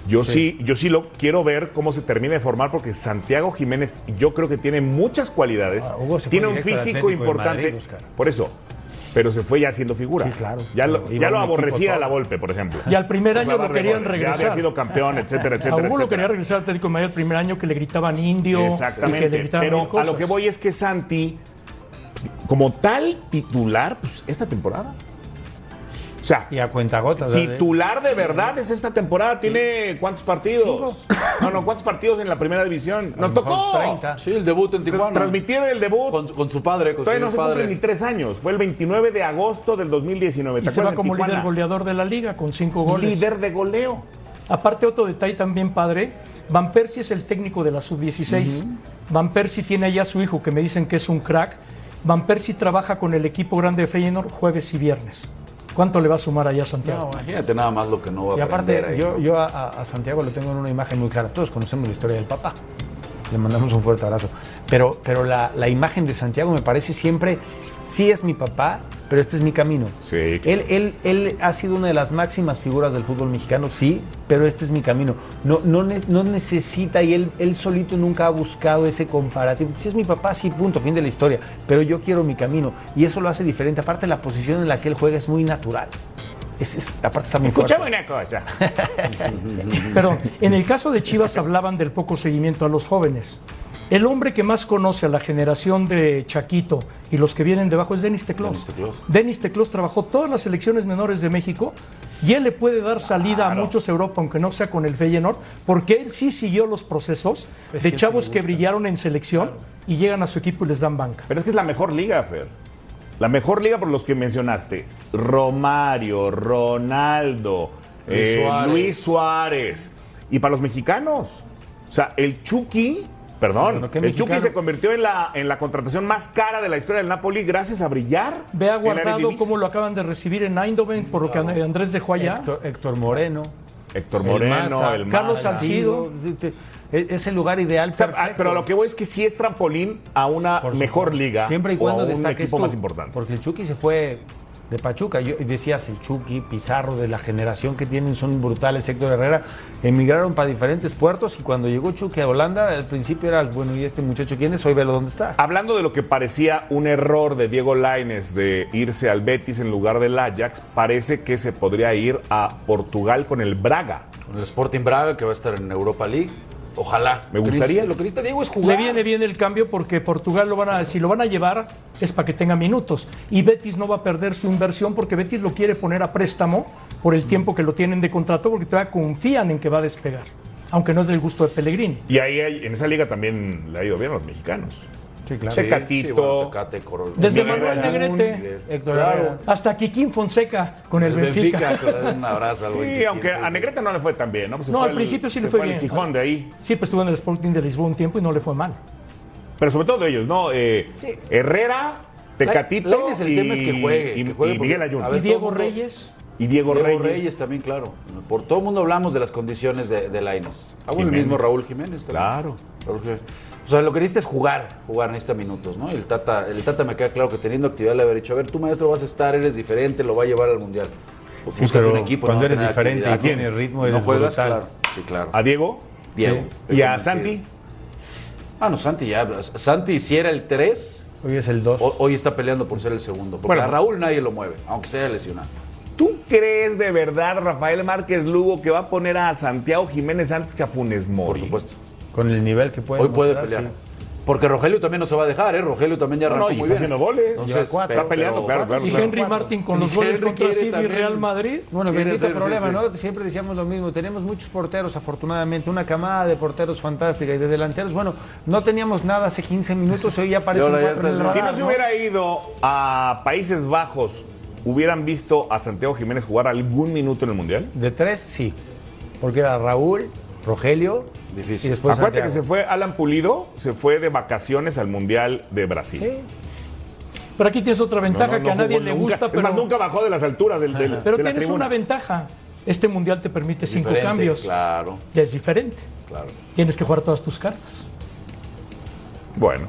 Yo sí. yo sí lo quiero ver cómo se termina de formar porque Santiago Jiménez yo creo que tiene muchas cualidades, Ah, Hugo se fue tiene un físico importante, Madrid, por eso. Pero se fue ya siendo figura. Sí, claro. Ya lo, ya lo aborrecía la Volpe, por ejemplo. Y al primer año lo querían regresar. Ya había sido campeón, etcétera, A [laughs] etcétera, Hugo lo quería regresar al Atlético de Madrid el primer año que le gritaban indio. y que le Exactamente. gritaban Pero a lo que voy es que Santi, como tal titular, pues esta temporada. O sea, Y a cuentagotas. ¿verdad? titular de verdad es esta temporada. ¿Tiene cuántos partidos? No, no, ¿cuántos partidos en la primera división? Nos tocó 30. Sí, el debut en Tijuana. transmitir el debut. Con, con su padre, con Todavía no se cumplen ni tres años. Fue el 29 de agosto del 2019. ¿Te Y se va como líder goleador de la liga con cinco goles. Líder de goleo. Aparte, otro detalle también padre, Van Persie es el técnico de la sub-16. Van Persie tiene allá a su hijo, que me dicen que es un crack. Van Persie trabaja con el equipo grande de Feyenoord jueves y viernes. ¿Cuánto le va a sumar allá a Santiago? Imagínate nada más lo que no va Y a aprender aparte, ahí. yo, yo a, a Santiago lo tengo en una imagen muy clara. Todos conocemos la historia del papá. Le mandamos un fuerte abrazo. Pero, pero la, la imagen de Santiago me parece siempre, sí es mi papá, pero este es mi camino. Sí, Él, él, él ha sido una de las máximas figuras del fútbol mexicano, sí, pero este es mi camino. No, no, no necesita y él, él solito nunca ha buscado ese comparativo. Si es mi papá, sí, punto, fin de la historia. Pero yo quiero mi camino y eso lo hace diferente. Aparte, la posición en la que él juega es muy natural. Es, es- aparte está muy fuerte. Escúchame una cosa. [laughs] Perdón, en el caso de Chivas hablaban del poco seguimiento a los jóvenes. El hombre que más conoce a la generación de Chaquito y los que vienen debajo es Denis Teclós. Denis Teclós trabajó todas las selecciones menores de México y él le puede dar salida a muchos Europa, aunque no sea con el Feyenoord, porque él sí siguió los procesos Es de que chavos que brillaron en selección y llegan a su equipo y les dan banca. Pero es que es la mejor liga, Fer. La mejor liga por los que mencionaste. Romario, Ronaldo, Luis eh, Suárez. Luis Suárez. Y para los mexicanos. O sea, el Chucky, perdón, Bueno, ¿qué el Chucky mexicano? se convirtió en la, en la contratación más cara de la historia del Napoli gracias a brillar. Ve a Guardado cómo lo acaban de recibir en Eindhoven por lo que Andrés dejó allá. Héctor, Héctor Moreno. Héctor el Moreno, Maza, el Carlos. Salcido. Es el lugar ideal. O sea, ah, perfecto. pero a lo que voy es que sí es trampolín a una mejor liga Siempre y o cuando a un equipo tú, más importante. Porque el Chucky se fue de Pachuca. Yo, y decías, el Chucky, Pizarro, de la generación que tienen, son brutales. Héctor Herrera emigraron para diferentes puertos y cuando llegó Chucky a Holanda, al principio era, bueno, ¿y este muchacho quién es? Hoy velo dónde está. Hablando de lo que parecía un error de Diego Laines de irse al Betis en lugar del Ajax, parece que se podría ir a Portugal con el Braga. Con el Sporting Braga, que va a estar en Europa League. Ojalá. Me gustaría. Lo que necesita Diego es jugar. Le viene bien el cambio porque Portugal lo van a, si lo van a llevar es para que tenga minutos. Y Betis no va a perder su inversión porque Betis lo quiere poner a préstamo por el tiempo que lo tienen de contrato porque todavía confían en que va a despegar. Aunque no es del gusto de Pellegrini. Y ahí hay- en esa liga también le ha ido bien a los mexicanos. Sí, claro. Sí, Tecatito. sí, bueno, Tecate, Coro- Desde Miguel Manuel Negrete Héctor Claro. Hasta Kikín Fonseca con el, Benfica. que le den un abrazo al Sí, Kikín, aunque sí, a sí. Negrete no le fue tan bien, ¿no? Pues No, fue al principio sí le fue al bien. Gijón de ahí. Sí, pues estuvo en el Sporting de Lisboa un tiempo y no le fue mal. Pero sobre todo ellos, ¿no? Eh, Herrera, Tecatito el y, tema es que juegue, y- que juegue y Miguel porque- Ayun. a Y ver, Diego el Reyes. Y Diego, Diego Reyes. Reyes. también, claro. Por todo el mundo hablamos de las condiciones de, de Lainez. Bueno, el mismo Raúl Jiménez también. Claro. Raúl Jiménez. O sea, lo que necesita es jugar, jugar necesita minutos, ¿no? Y el Tata, el Tata me queda claro que teniendo actividad le haber dicho, a ver, tú maestro vas a estar, eres diferente, lo va a llevar al Mundial. Sí, pero un equipo, cuando no eres diferente y tienes ¿no? ritmo, no eres juegas, brutal. claro. Sí, claro. A Diego. Diego. Y a. Santi. Ah, no, Santi ya. Santi, si era el 3, Hoy es el 2. hoy está peleando por ser el segundo. Porque Bueno. a Raúl nadie lo mueve, aunque sea lesionado. ¿Tú crees de verdad, Rafael Márquez Lugo, que va a poner a Santiago Jiménez antes que a Funes Mori? Por supuesto. Con el nivel que puede Hoy puede pelear. sí. Porque Rogelio también no se va a dejar, ¿eh? Rogelio también ya No, arrancó no, y muy está bien. haciendo goles. Entonces, cuatro. Está peleando, pero- claro, claro, Y claro. Henry Martin con los goles Henry contra City y. Real Madrid. Bueno, bendito sí, problema, sí. ¿no? Siempre decíamos lo mismo. Tenemos muchos porteros, afortunadamente. Una camada de porteros fantástica y de delanteros. Bueno, no teníamos nada hace 15 minutos. Hoy ya aparecen cuatro en el está- Si radar, no se hubiera ido a Países Bajos, ¿hubieran visto a Santiago Jiménez jugar algún minuto en el Mundial? De tres, sí. Porque era Raúl, Rogelio Difícil. y después Acuérdate que se fue Alan Pulido, se fue de vacaciones al Mundial de Brasil. Sí. Pero aquí tienes otra No, ventaja no, que a nadie le gusta, Es pero, más, nunca bajó de las alturas del, del- pero de la tienes tribuna. una ventaja. Este mundial te permite cinco Diferente, cambios. Claro, Ya es diferente. claro. Tienes que jugar todas tus cartas. Bueno,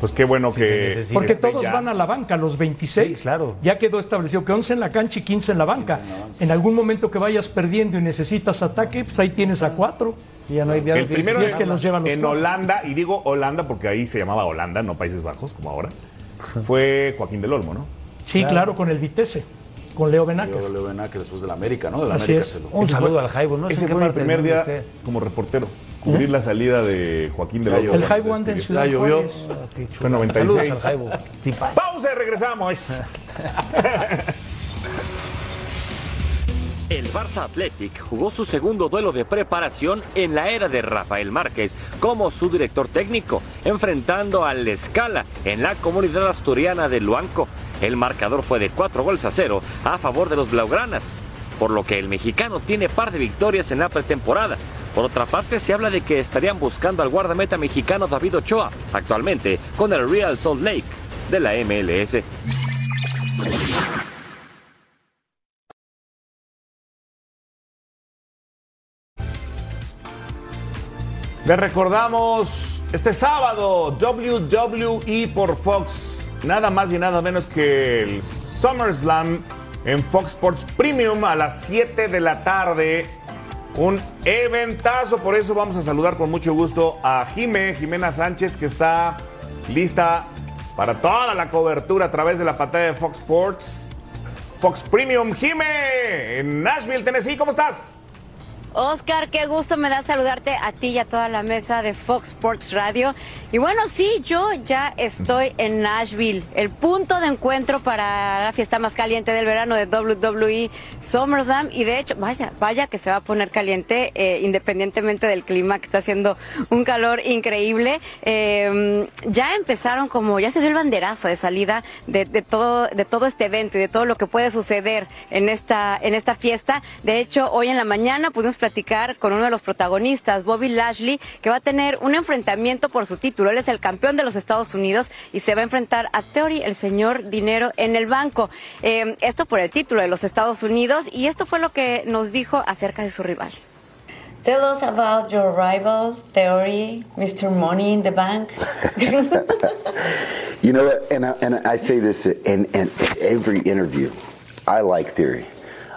pues qué bueno que. Porque todos ya. van a la banca, los 26. Sí, claro. Ya quedó establecido que 11 en la cancha y 15 en la banca. En algún momento que vayas perdiendo y necesitas ataque, pues ahí tienes a cuatro. Y ya no hay El tienes primero es que los llevan los en cuatro. Holanda, y digo Holanda porque ahí se llamaba Holanda, no Países Bajos, como ahora, [laughs] fue Joaquín del Olmo, ¿no? Sí, claro, con el Vitesse, con Leo Benacer. Yo Leo Benacer después de la América, ¿no? De la Así América es. se lo- Un saludo al Jaibo, ¿no? Ese en fue mi del primer día esté. como reportero. Cubrir la salida de Joaquín del Olmo. llovió. El One del despidió. Ciudad. Juárez. Ah. Fue 96. Saludos al Jaibo. Pausa y regresamos. [laughs] El Barça Athletic jugó su segundo duelo de preparación en la era de Rafael Márquez como su director técnico, enfrentando al Escala en la comunidad asturiana de Luanco. El marcador fue de 4 goles a 0 a favor de los Blaugranas, por lo que el mexicano tiene par de victorias en la pretemporada. Por otra parte, se habla de que estarían buscando al guardameta mexicano David Ochoa, actualmente con el Real Salt Lake de la MLS. Les recordamos este sábado WWE por Fox. Nada más y nada menos que el SummerSlam en Fox Sports Premium a las 7 de la tarde. Un eventazo, por eso vamos a saludar con mucho gusto a Jime, Jimena Sánchez, que está lista para toda la cobertura a través de la pantalla de Fox Sports. Fox Premium, Jime, en Nashville, Tennessee, ¿cómo estás? Oscar, qué gusto me da saludarte a ti y a toda la mesa de Fox Sports Radio. Y bueno, sí, yo ya estoy en Nashville, el punto de encuentro para la fiesta más caliente del verano de WWE SummerSlam. Y de hecho, vaya, vaya que se va a poner caliente eh, independientemente del clima, que está haciendo un calor increíble. Eh, ya empezaron como, ya se dio el banderazo de salida de, de todo, de todo este evento y de todo lo que puede suceder en esta, en esta fiesta. De hecho, hoy en la mañana pudimos platicar con uno de los protagonistas, Bobby Lashley, que va a tener un enfrentamiento por su título. Él es el campeón de los Estados Unidos y se va a enfrentar a Theory, el señor dinero en el banco. Eh, esto por el título de los Estados Unidos y esto fue lo que nos dijo acerca de su rival. Tell us about your rival, Theory, Mr. Money in the Bank. [laughs] You know, and I, and I say this in, in every interview. I like Theory.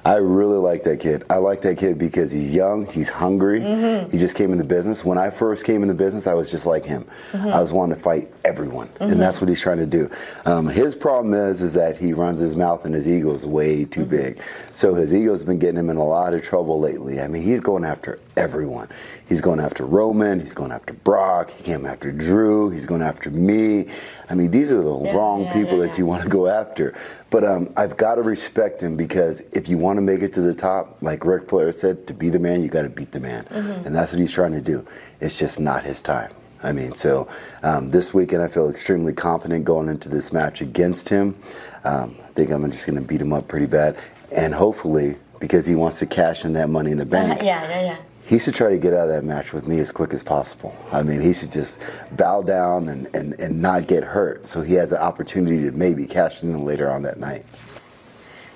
I really like that kid. I like that kid because he's young, he's hungry. Mm-hmm. He just came in the business. When I first came in the business, I was just like him. Mm-hmm. I was wanting to fight everyone, and mm-hmm. that's what he's trying to do. Um, his problem is, is that he runs his mouth and his ego is way too big. So his ego's been getting him in a lot of trouble lately. I mean, he's going after everyone. He's going after Roman. He's going after Brock. He came after Drew. He's going after me. I mean, these are the wrong yeah, people yeah, that you want to go after. But um, I've got to respect him because if you want to make it to the top, like Rick Flair said, to be the man, you got to beat the man. And that's what he's trying to do. It's just not his time. I mean, so um, this weekend I feel extremely confident going into this match against him. Um, I think I'm just going to beat him up pretty bad. And hopefully, because he wants to cash in that money in the bank, yeah, yeah, yeah. He should try to get out of that match with me as quick as possible. I mean, he should just bow down and, and, and not get hurt so he has an opportunity to maybe cash in later on that night.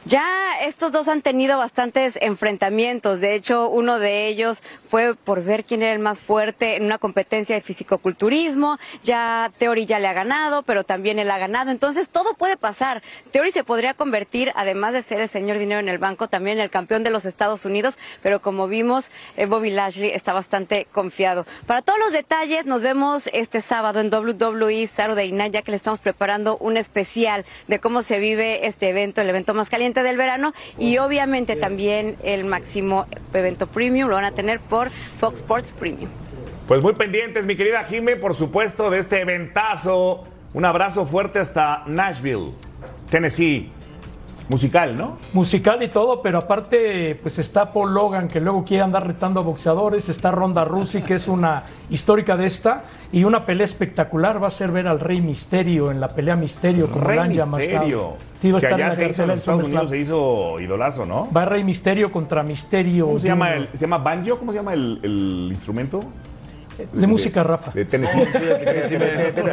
Ya estos dos han tenido bastantes enfrentamientos. De hecho, uno de ellos fue por ver quién era el más fuerte en una competencia de fisicoculturismo. Ya Theory ya le ha ganado, pero también él ha ganado. Entonces, todo puede pasar. Theory se podría convertir, además de ser el señor dinero en el banco, también el campeón de los Estados Unidos. Pero como vimos, eh, Bobby Lashley está bastante confiado. Para todos los detalles, nos vemos este sábado en WWE Saturday Night, ya que le estamos preparando un especial de cómo se vive este evento, el evento más caliente del verano y obviamente también el máximo evento premium lo van a tener por Fox Sports Premium. Pues muy pendientes, mi querida Jime, por supuesto, de este eventazo. Un abrazo fuerte hasta Nashville, Tennessee. Musical, ¿no? Musical y todo, pero aparte, pues está Paul Logan, que luego quiere andar retando a boxeadores, está Ronda Rousey, que es una histórica de esta, y una pelea espectacular va a ser ver al Rey Misterio en la pelea Misterio, como Rey la han llamado. Misterio. Sí, va a que estar en la se hizo en Estados. Unidos, se hizo idolazo, ¿no? Va Rey Misterio contra Misterio. ¿Cómo se llama? El, ¿Se llama banjo? ¿Cómo se llama el, el instrumento? De música, Rafa. De Tennessee.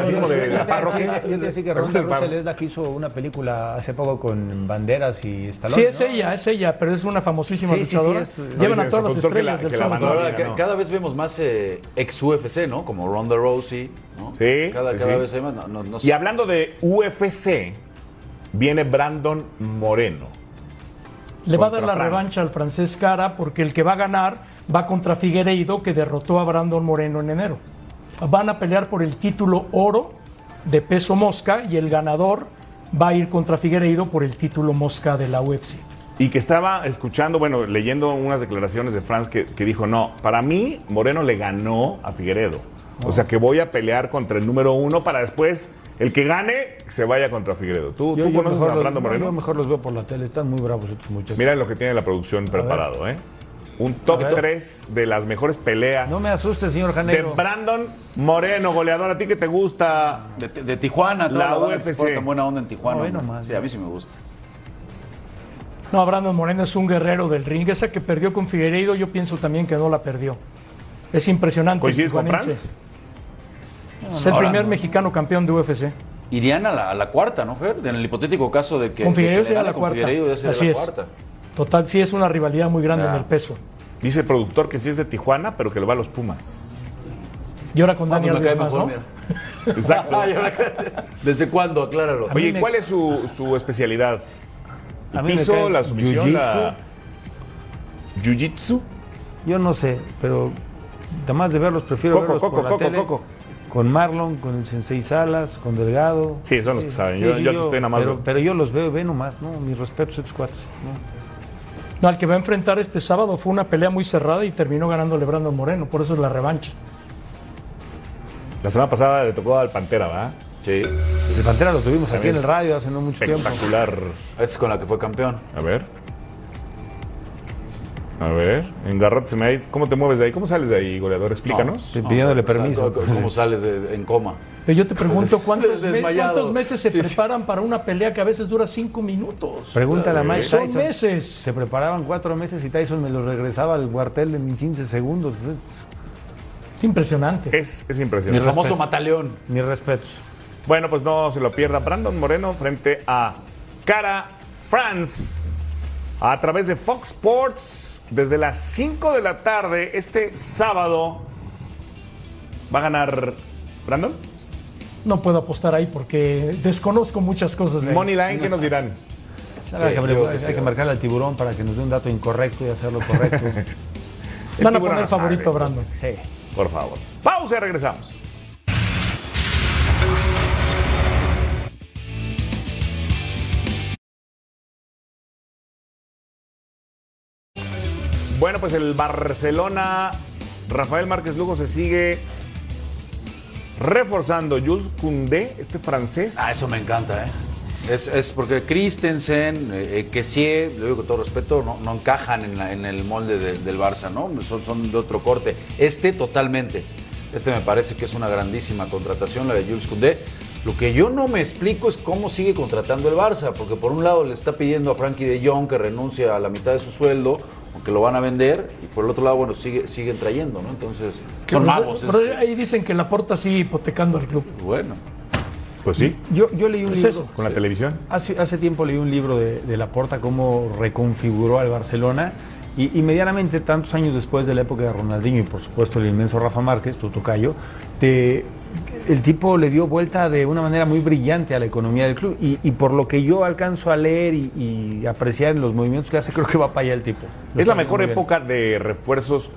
Así como de la parroquia. Que Ronda es la que hizo una película hace poco con Banderas y Stallone. Sí, es ella, es ella, pero es una famosísima Sí, sí, sí, luchadora. Llevan a todas las estrellas del ca- cada vez vemos más eh, ex UFC, ¿no? Como Ronda Rousey, ¿no? Sí, Cada, sí, cada sí. vez hay más. No, no- no Y hablando de UFC, viene Brandon Moreno. Le va a dar la revancha al francés Cara porque el que va a ganar va contra Figueiredo que derrotó a Brandon Moreno en enero. Van a pelear por el título oro de peso mosca y el ganador va a ir contra Figueiredo por el título mosca de la UFC. Y que estaba escuchando, bueno, leyendo unas declaraciones de Franz que, que dijo, no, para mí Moreno le ganó a Figueredo. O sea que voy a pelear contra el número uno para después el que gane se vaya contra Figueredo. ¿Tú, Yo- tú yo conoces a no, Moreno? Yo mejor los veo por la tele, están muy bravos estos muchachos. Mira lo que tiene la producción preparado, ¿eh? Un top ver. 3 de las mejores peleas No me asuste, señor de Janero. Brandon Moreno, goleador. ¿A ti que te gusta? De, de Tijuana, toda La UFC. tan buena onda en Tijuana. No, ve hombre. nomás. sí, a mí sí me gusta. No, Brandon Moreno es un guerrero del ring. Esa que perdió con Figueiredo yo pienso también que no la perdió. Es impresionante. ¿Coincides con. Franz? Es el Ahora, primer no. mexicano campeón de UFC. Irían a la, a la cuarta, ¿no, Fer? En el hipotético caso de que. Con de Figueiredo sería la con cuarta. Figueiredo ya sería Así la es. cuarta. Total, sí es una rivalidad muy grande en el peso. Dice el productor que sí es de Tijuana, pero que le va a los Pumas. Y ahora con Daniel me cae Alves más, mejor, ¿no? [laughs] [laughs] Exacto. ¿Desde cuándo? Acláralo. Oye, mí ¿y me- cuál es su, su especialidad? A ¿El mí piso, cae la sumisión, la... Jiu-Jitsu? Yo no sé, pero además de verlos, prefiero Coco, verlos Coco, por la Coco, tele. Coco. Con Marlon, con el Sensei Salas, con Delgado. Sí, son los que saben. Yo- yo aquí estoy nada más Pero, yo los veo, ve nomás, ¿no? Mis respetos a estos cuates. ¿no? No, al que va a enfrentar este sábado fue una pelea muy cerrada y terminó ganándole Brandon Moreno, por eso es la revancha. La semana pasada le tocó al Pantera, ¿verdad? Sí. El Pantera lo tuvimos aquí en el radio hace no mucho tiempo. Espectacular. Esa es con la que fue campeón. A ver. A ver, en Garrote se me ha ido. ¿Cómo te mueves de ahí? ¿Cómo sales de ahí, goleador? Explícanos. Pidiéndole permiso. ¿cómo- ¿Cómo sales de- en coma? Pero yo te pregunto, [laughs] ¿cuántos, me- Desmayado. cuántos meses se Sí, sí. preparan para una pelea que a veces dura cinco minutos? Pregúntale a Mike Son Tyson. meses. Se preparaban cuatro meses y Tyson me los regresaba al cuartel en 15 segundos. Es- Es impresionante. Es, es El impresionante. famoso Mataleón. Mis respetos. Bueno, pues no se lo pierda. Brandon Moreno frente a Cara France a través de Fox Sports desde las 5 de la tarde este sábado. ¿Va a ganar Brandon? No puedo apostar ahí porque desconozco muchas cosas de. Money Line, ¿qué nos dirán? Sí, que hay sí. que marcarle al tiburón para que nos dé un dato incorrecto y hacerlo correcto. [laughs] Van a poner no sabe. favorito Brandon. sí. Por favor. Pausa y regresamos. Bueno, pues el Barcelona, Rafael Márquez Lugo se sigue reforzando. Jules Koundé, este francés. Ah, eso me encanta, ¿eh? Es, es porque Christensen, eh, eh, Kessie, lo digo con todo respeto, no, no encajan en, la- en el molde de- del Barça, ¿no? Son, son de otro corte. Este totalmente. Este me parece que es una grandísima contratación, la de Jules Koundé. Lo que yo no me explico es cómo sigue contratando el Barça, porque por un lado le está pidiendo a Frankie de Jong que renuncie a la mitad de su sueldo, aunque lo van a vender, y por el otro lado, bueno, sigue, siguen trayendo, ¿no? Entonces, son Pero- magos. pero es- ahí dicen que la porta sigue hipotecando al club. bueno. Pues sí, Yo, yo leí un Es libro. eso. con la televisión. Hace, hace tiempo leí un libro de, de Laporta, cómo reconfiguró al Barcelona. Y, y medianamente, tantos años después de la época de Ronaldinho y por supuesto el inmenso Rafa Márquez, tu tocayo, te- el tipo le dio vuelta de una manera muy brillante a la economía del club. Y, y por lo que yo alcanzo a leer y, y apreciar en los movimientos que hace, [laughs] creo que va para allá el tipo. Lo ¿Es la mejor época de refuerzos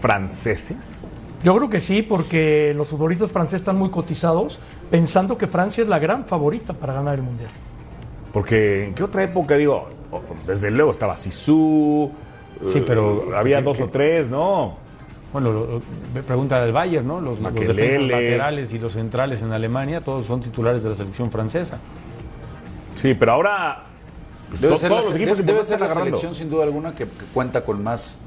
franceses? Yo creo que sí, porque los futbolistas franceses están muy cotizados, pensando que Francia es la gran favorita para ganar el Mundial. Porque en qué otra época, digo, desde luego estaba Sisu, Sí, pero- había ¿qué- dos o tres, ¿no? Bueno, lo, lo- pregúntale al Bayern, ¿no? Los, los defensas laterales y los centrales en Alemania, todos son titulares de la selección francesa. Sí, pero ahora pues, Debe to- ser, todos la, los equipos debe- debe importantes ser la están agarrando. selección, sin duda alguna, que, que cuenta con más.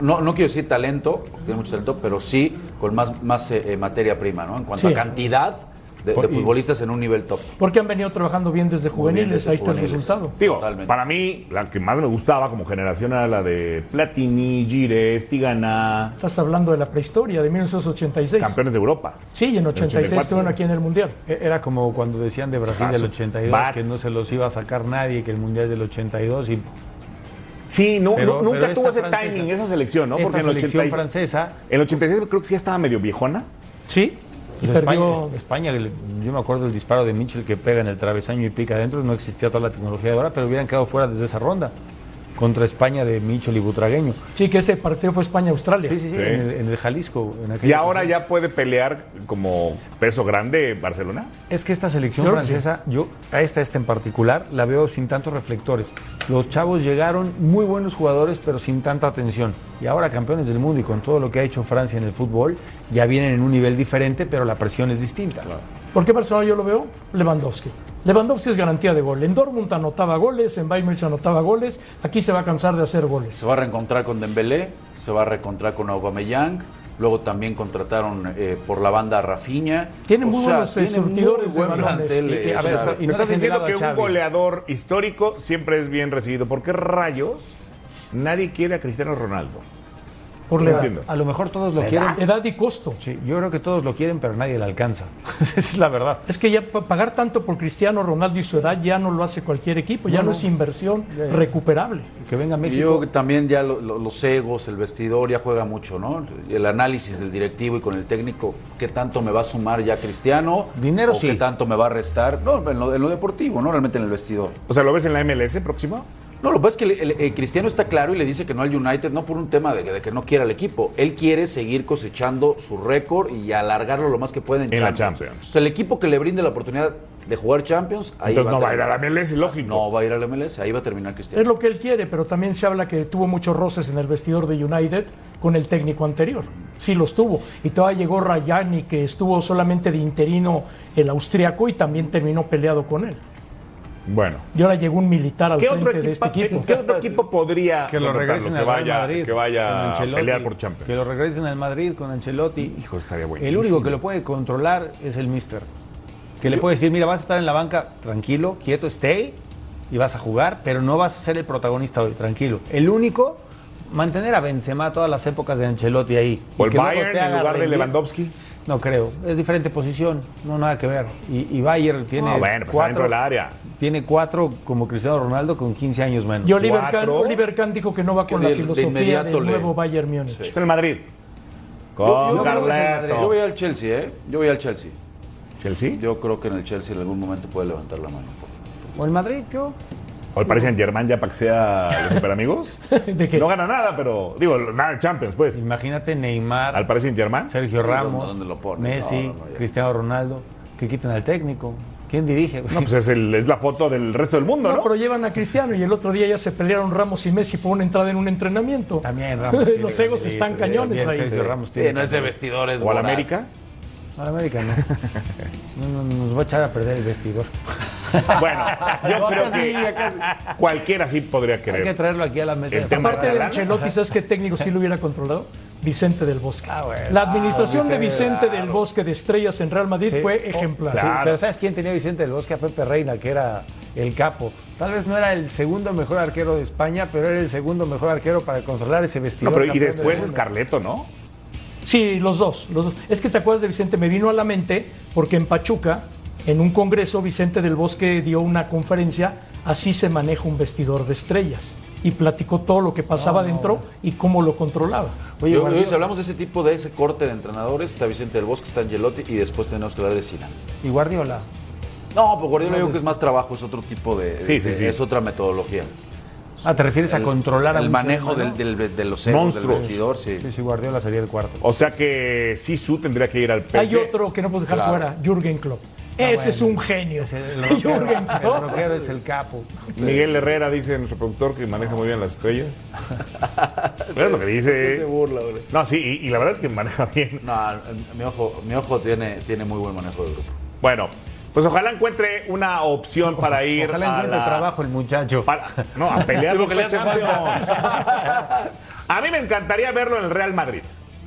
No, no quiero decir talento, porque tiene mucho talento, pero sí con más, más eh, eh, materia prima, ¿no? En cuanto Sí. a cantidad de, futbolistas en un nivel top. Porque han venido trabajando bien desde bien juveniles, desde ahí está el resultado. Digo, Totalmente. para mí, la que más me gustaba como generación era la de Platini, Gires, Tigana, Estás hablando de la prehistoria, de 1986. campeones de Europa. Sí, y en 86 84. estuvieron aquí en el Mundial. E- Era como cuando decían de Brasil del su- 82 Bats. que no se los iba a sacar nadie, que el Mundial del 82 y Sí, no, Pero- no- nunca pero tuvo ese francesa- timing esa selección, ¿no? esta Porque en el selección 86, francesa en el 86 creo que sí estaba medio viejona. Sí, Pues perdió. España, España, el- yo me acuerdo del disparo de Mitchell que pega en el travesaño y pica adentro, no existía toda la tecnología de ahora, pero hubieran quedado fuera desde esa ronda contra España de Mitchell y Butragueño. Sí, que ese partido fue España-Australia. Sí, sí, sí. En, el, en el Jalisco. en Y ahora ocasión. ya puede pelear como peso grande Barcelona. Es que esta selección Claro francesa, yo a esta, esta en particular, la veo sin tantos reflectores. Los chavos llegaron muy buenos jugadores, pero sin tanta atención. Y ahora campeones del mundo y con todo lo que ha hecho Francia en el fútbol, ya vienen en un nivel diferente, pero la presión es distinta. ¿Por qué Barcelona yo lo veo? Lewandowski. Lewandowski es garantía de gol. En Dortmund anotaba goles, en Bayern Múnich anotaba goles. Aquí se va a cansar de hacer goles. Se va a reencontrar con Dembélé, se va a reencontrar con Aubameyang. Luego también contrataron eh, por la banda a Rafinha. Tiene muy sea, buenos, tiene surtidores muy de balones. plantel, Y- y, a o ver, sea, esto- Me y no estás diciendo que un goleador histórico siempre es bien recibido. ¿Por qué rayos nadie quiere a Cristiano Ronaldo? Por la edad. entiendo. A lo mejor todos lo Edad, quieren. edad y costo. Sí, yo creo que todos lo quieren, pero nadie le alcanza. [laughs] Esa es la verdad. Es que ya pa- pagar tanto por Cristiano Ronaldo y su edad ya no lo hace cualquier equipo, ya No, es inversión Ya, ya. recuperable. Que venga México. yo también ya lo- lo- los egos, el vestidor ya juega mucho, ¿no? El análisis del directivo y con el técnico, ¿qué tanto me va a sumar ya Cristiano? Dinero o sí. ¿Qué tanto me va a restar? No, en lo, en lo deportivo, no realmente en el vestidor. O sea, ¿lo ves en la MLS próximo? No, lo que pasa es que el, el- el Cristiano está claro y le dice que no al United, no por un tema de, que- de que no quiera el equipo. Él quiere seguir cosechando su récord y alargarlo lo más que puede en, En la Champions. O sea, el equipo que le brinde la oportunidad de jugar Champions, ahí Entonces va no va a ir a la. MLS, lógico. No va a ir a la MLS, ahí va a terminar Es Cristiano. lo que él quiere, pero también se habla que tuvo muchos roces en el vestidor de United con el técnico anterior. Sí los tuvo. Y todavía llegó Rayani, que estuvo solamente de interino el austriaco y también terminó peleado con él. Bueno. Y ahora llegó un militar al ¿Qué otro, de este equipo. ¿Qué otro equipo podría que lo regresen que al Real vaya, Madrid. que vaya a pelear por Champions? Que lo regresen al Madrid con Ancelotti. Hijo, estaría El buenísimo. único que lo puede controlar es el Mister. Que le puede decir, mira, vas a estar en la banca, tranquilo, quieto, stay, y vas a jugar, pero no vas a ser el protagonista hoy, tranquilo. El único, mantener a Benzema todas las épocas de Ancelotti ahí. ¿O el Bayern en lugar de. Lewandowski? No creo, es diferente posición, no nada que ver. Y, y Bayern tiene No, bueno, pues adentro del área. Tiene cuatro como Cristiano Ronaldo con 15 años menos. Y Oliver Kahn, Cuatro. Oliver Kahn dijo que no va con de- la filosofía del le- nuevo Bayern Múnich. Está en el Madrid. Con Yo- yo es Carleto. Yo voy al Chelsea, ¿eh? Yo voy al Chelsea. ¿Chelsea? Yo creo que en el Chelsea en algún momento puede levantar la mano. O el Madrid, yo. ¿O el Paris Saint Germain ya para que sea los superamigos? [laughs] ¿De qué? No gana nada, pero digo, nada de Champions, pues. Imagínate Neymar, Al Paris Saint Germain. Sergio Ramos, ¿Dónde lo pone? Messi, No, no, no. Cristiano Ronaldo, que quiten al técnico. ¿Quién dirige? No, pues es, el- es la foto del resto del mundo, No, ¿no? pero llevan a Cristiano y el otro día ya se pelearon Ramos y Messi por una entrada en un entrenamiento. También Ramos. [laughs] Los egos están cañones bien, ahí. Sergio Ramos Sí, tiene no, que ese vestidor es ¿O al. América? Al América no. [laughs] No, no, Nos va a echar a perder el vestidor. [laughs] Bueno, yo No, creo acá sí, que sí. cualquiera sí podría Hay que querer. traerlo aquí a la mesa. El tema Aparte de Ancelotti, ¿sabes qué técnico sí lo hubiera controlado? Vicente del Bosque. Ah, bueno. La administración Ah, de Vicente, del Bosque de Estrellas en Real Madrid Sí. fue Oh, ejemplar. sí, pero ¿sabes quién tenía Vicente del Bosque? A Pepe Reina, que era el capo. Tal vez no era el segundo mejor arquero de España, pero era el segundo mejor arquero para controlar ese vestidor. No, pero y después es mundo. Carleto, ¿no? Sí, los dos, los dos. Es que te acuerdas de Vicente, me vino a la mente porque en Pachuca, en un congreso, Vicente del Bosque dio una conferencia, así se maneja un vestidor de estrellas. Y platicó todo lo que pasaba dentro y cómo lo controlaba. Oye, Yo- Guardiola- yo- si hablamos de ese tipo, de ese corte de entrenadores, está Vicente del Bosque, está Angelotti y después tenemos que hablar de Zidane. Y Guardiola. No, pues Guardiola yo creo que es más trabajo, es otro tipo de... Sí, sí, de- sí. Es otra metodología. Ah, ¿te refieres a El- controlar a El un manejo del, del- de los egos, del Monstruos. vestidor, sí. Sí, sí, Guardiola sería el cuarto. O sea que Sisu tendría que ir al PSG. Hay otro que no puedo dejar Claro. fuera, Jürgen Klopp. Ah, Ese bueno. es un genio. Es el, el Jürgen el Klopp. rockero es el capo. Miguel Herrera dice nuestro productor que maneja muy bien las estrellas. [laughs] ¿Ves lo que dice? Se burla, güey. No, sí, y, y la verdad es que maneja bien. No, mi ojo, mi ojo tiene, tiene muy buen manejo de grupo. Bueno, pues ojalá encuentre una opción para ir Ojalá a encuentre la- trabajo el muchacho. para- no, a pelear por la Champions. A mí me encantaría verlo en el Real Madrid.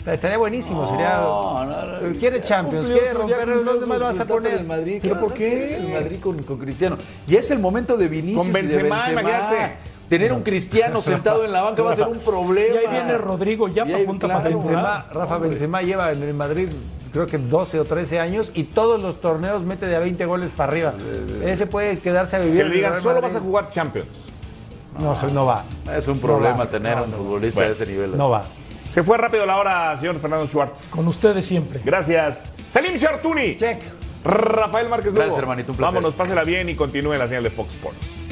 Estaría buenísimo, sería. No, no, no. Quiere Champions, quiere romper, ¿dónde más lo vas a poner? en el Madrid. ¿Pero ¿Qué por vas a qué? el Madrid con, con Cristiano. Ya es el momento de Vinicius Con y de Benzema, imagínate. Tener un Cristiano sentado en la banca va a ser un problema. [laughs] Y ahí viene Rodrigo ya para punta claro, para Benzema. Rafa Hombre. Benzema lleva en el Madrid creo que 12 o 13 años y todos los torneos mete de a 20 goles para arriba. Ese puede quedarse a vivir. Que en le digan, solo Madrid". vas a jugar Champions. No, se- no va. Es un problema tener a un no, futbolista Bueno, de ese nivel. No va. Se fue rápido la hora, señor Fernando Schwartz. Con ustedes siempre. Gracias. Salim Shartuni. Check. Rafael Márquez Lugo. Gracias, hermanito, un placer. Vámonos, pásela bien y continúe la señal de Fox Sports.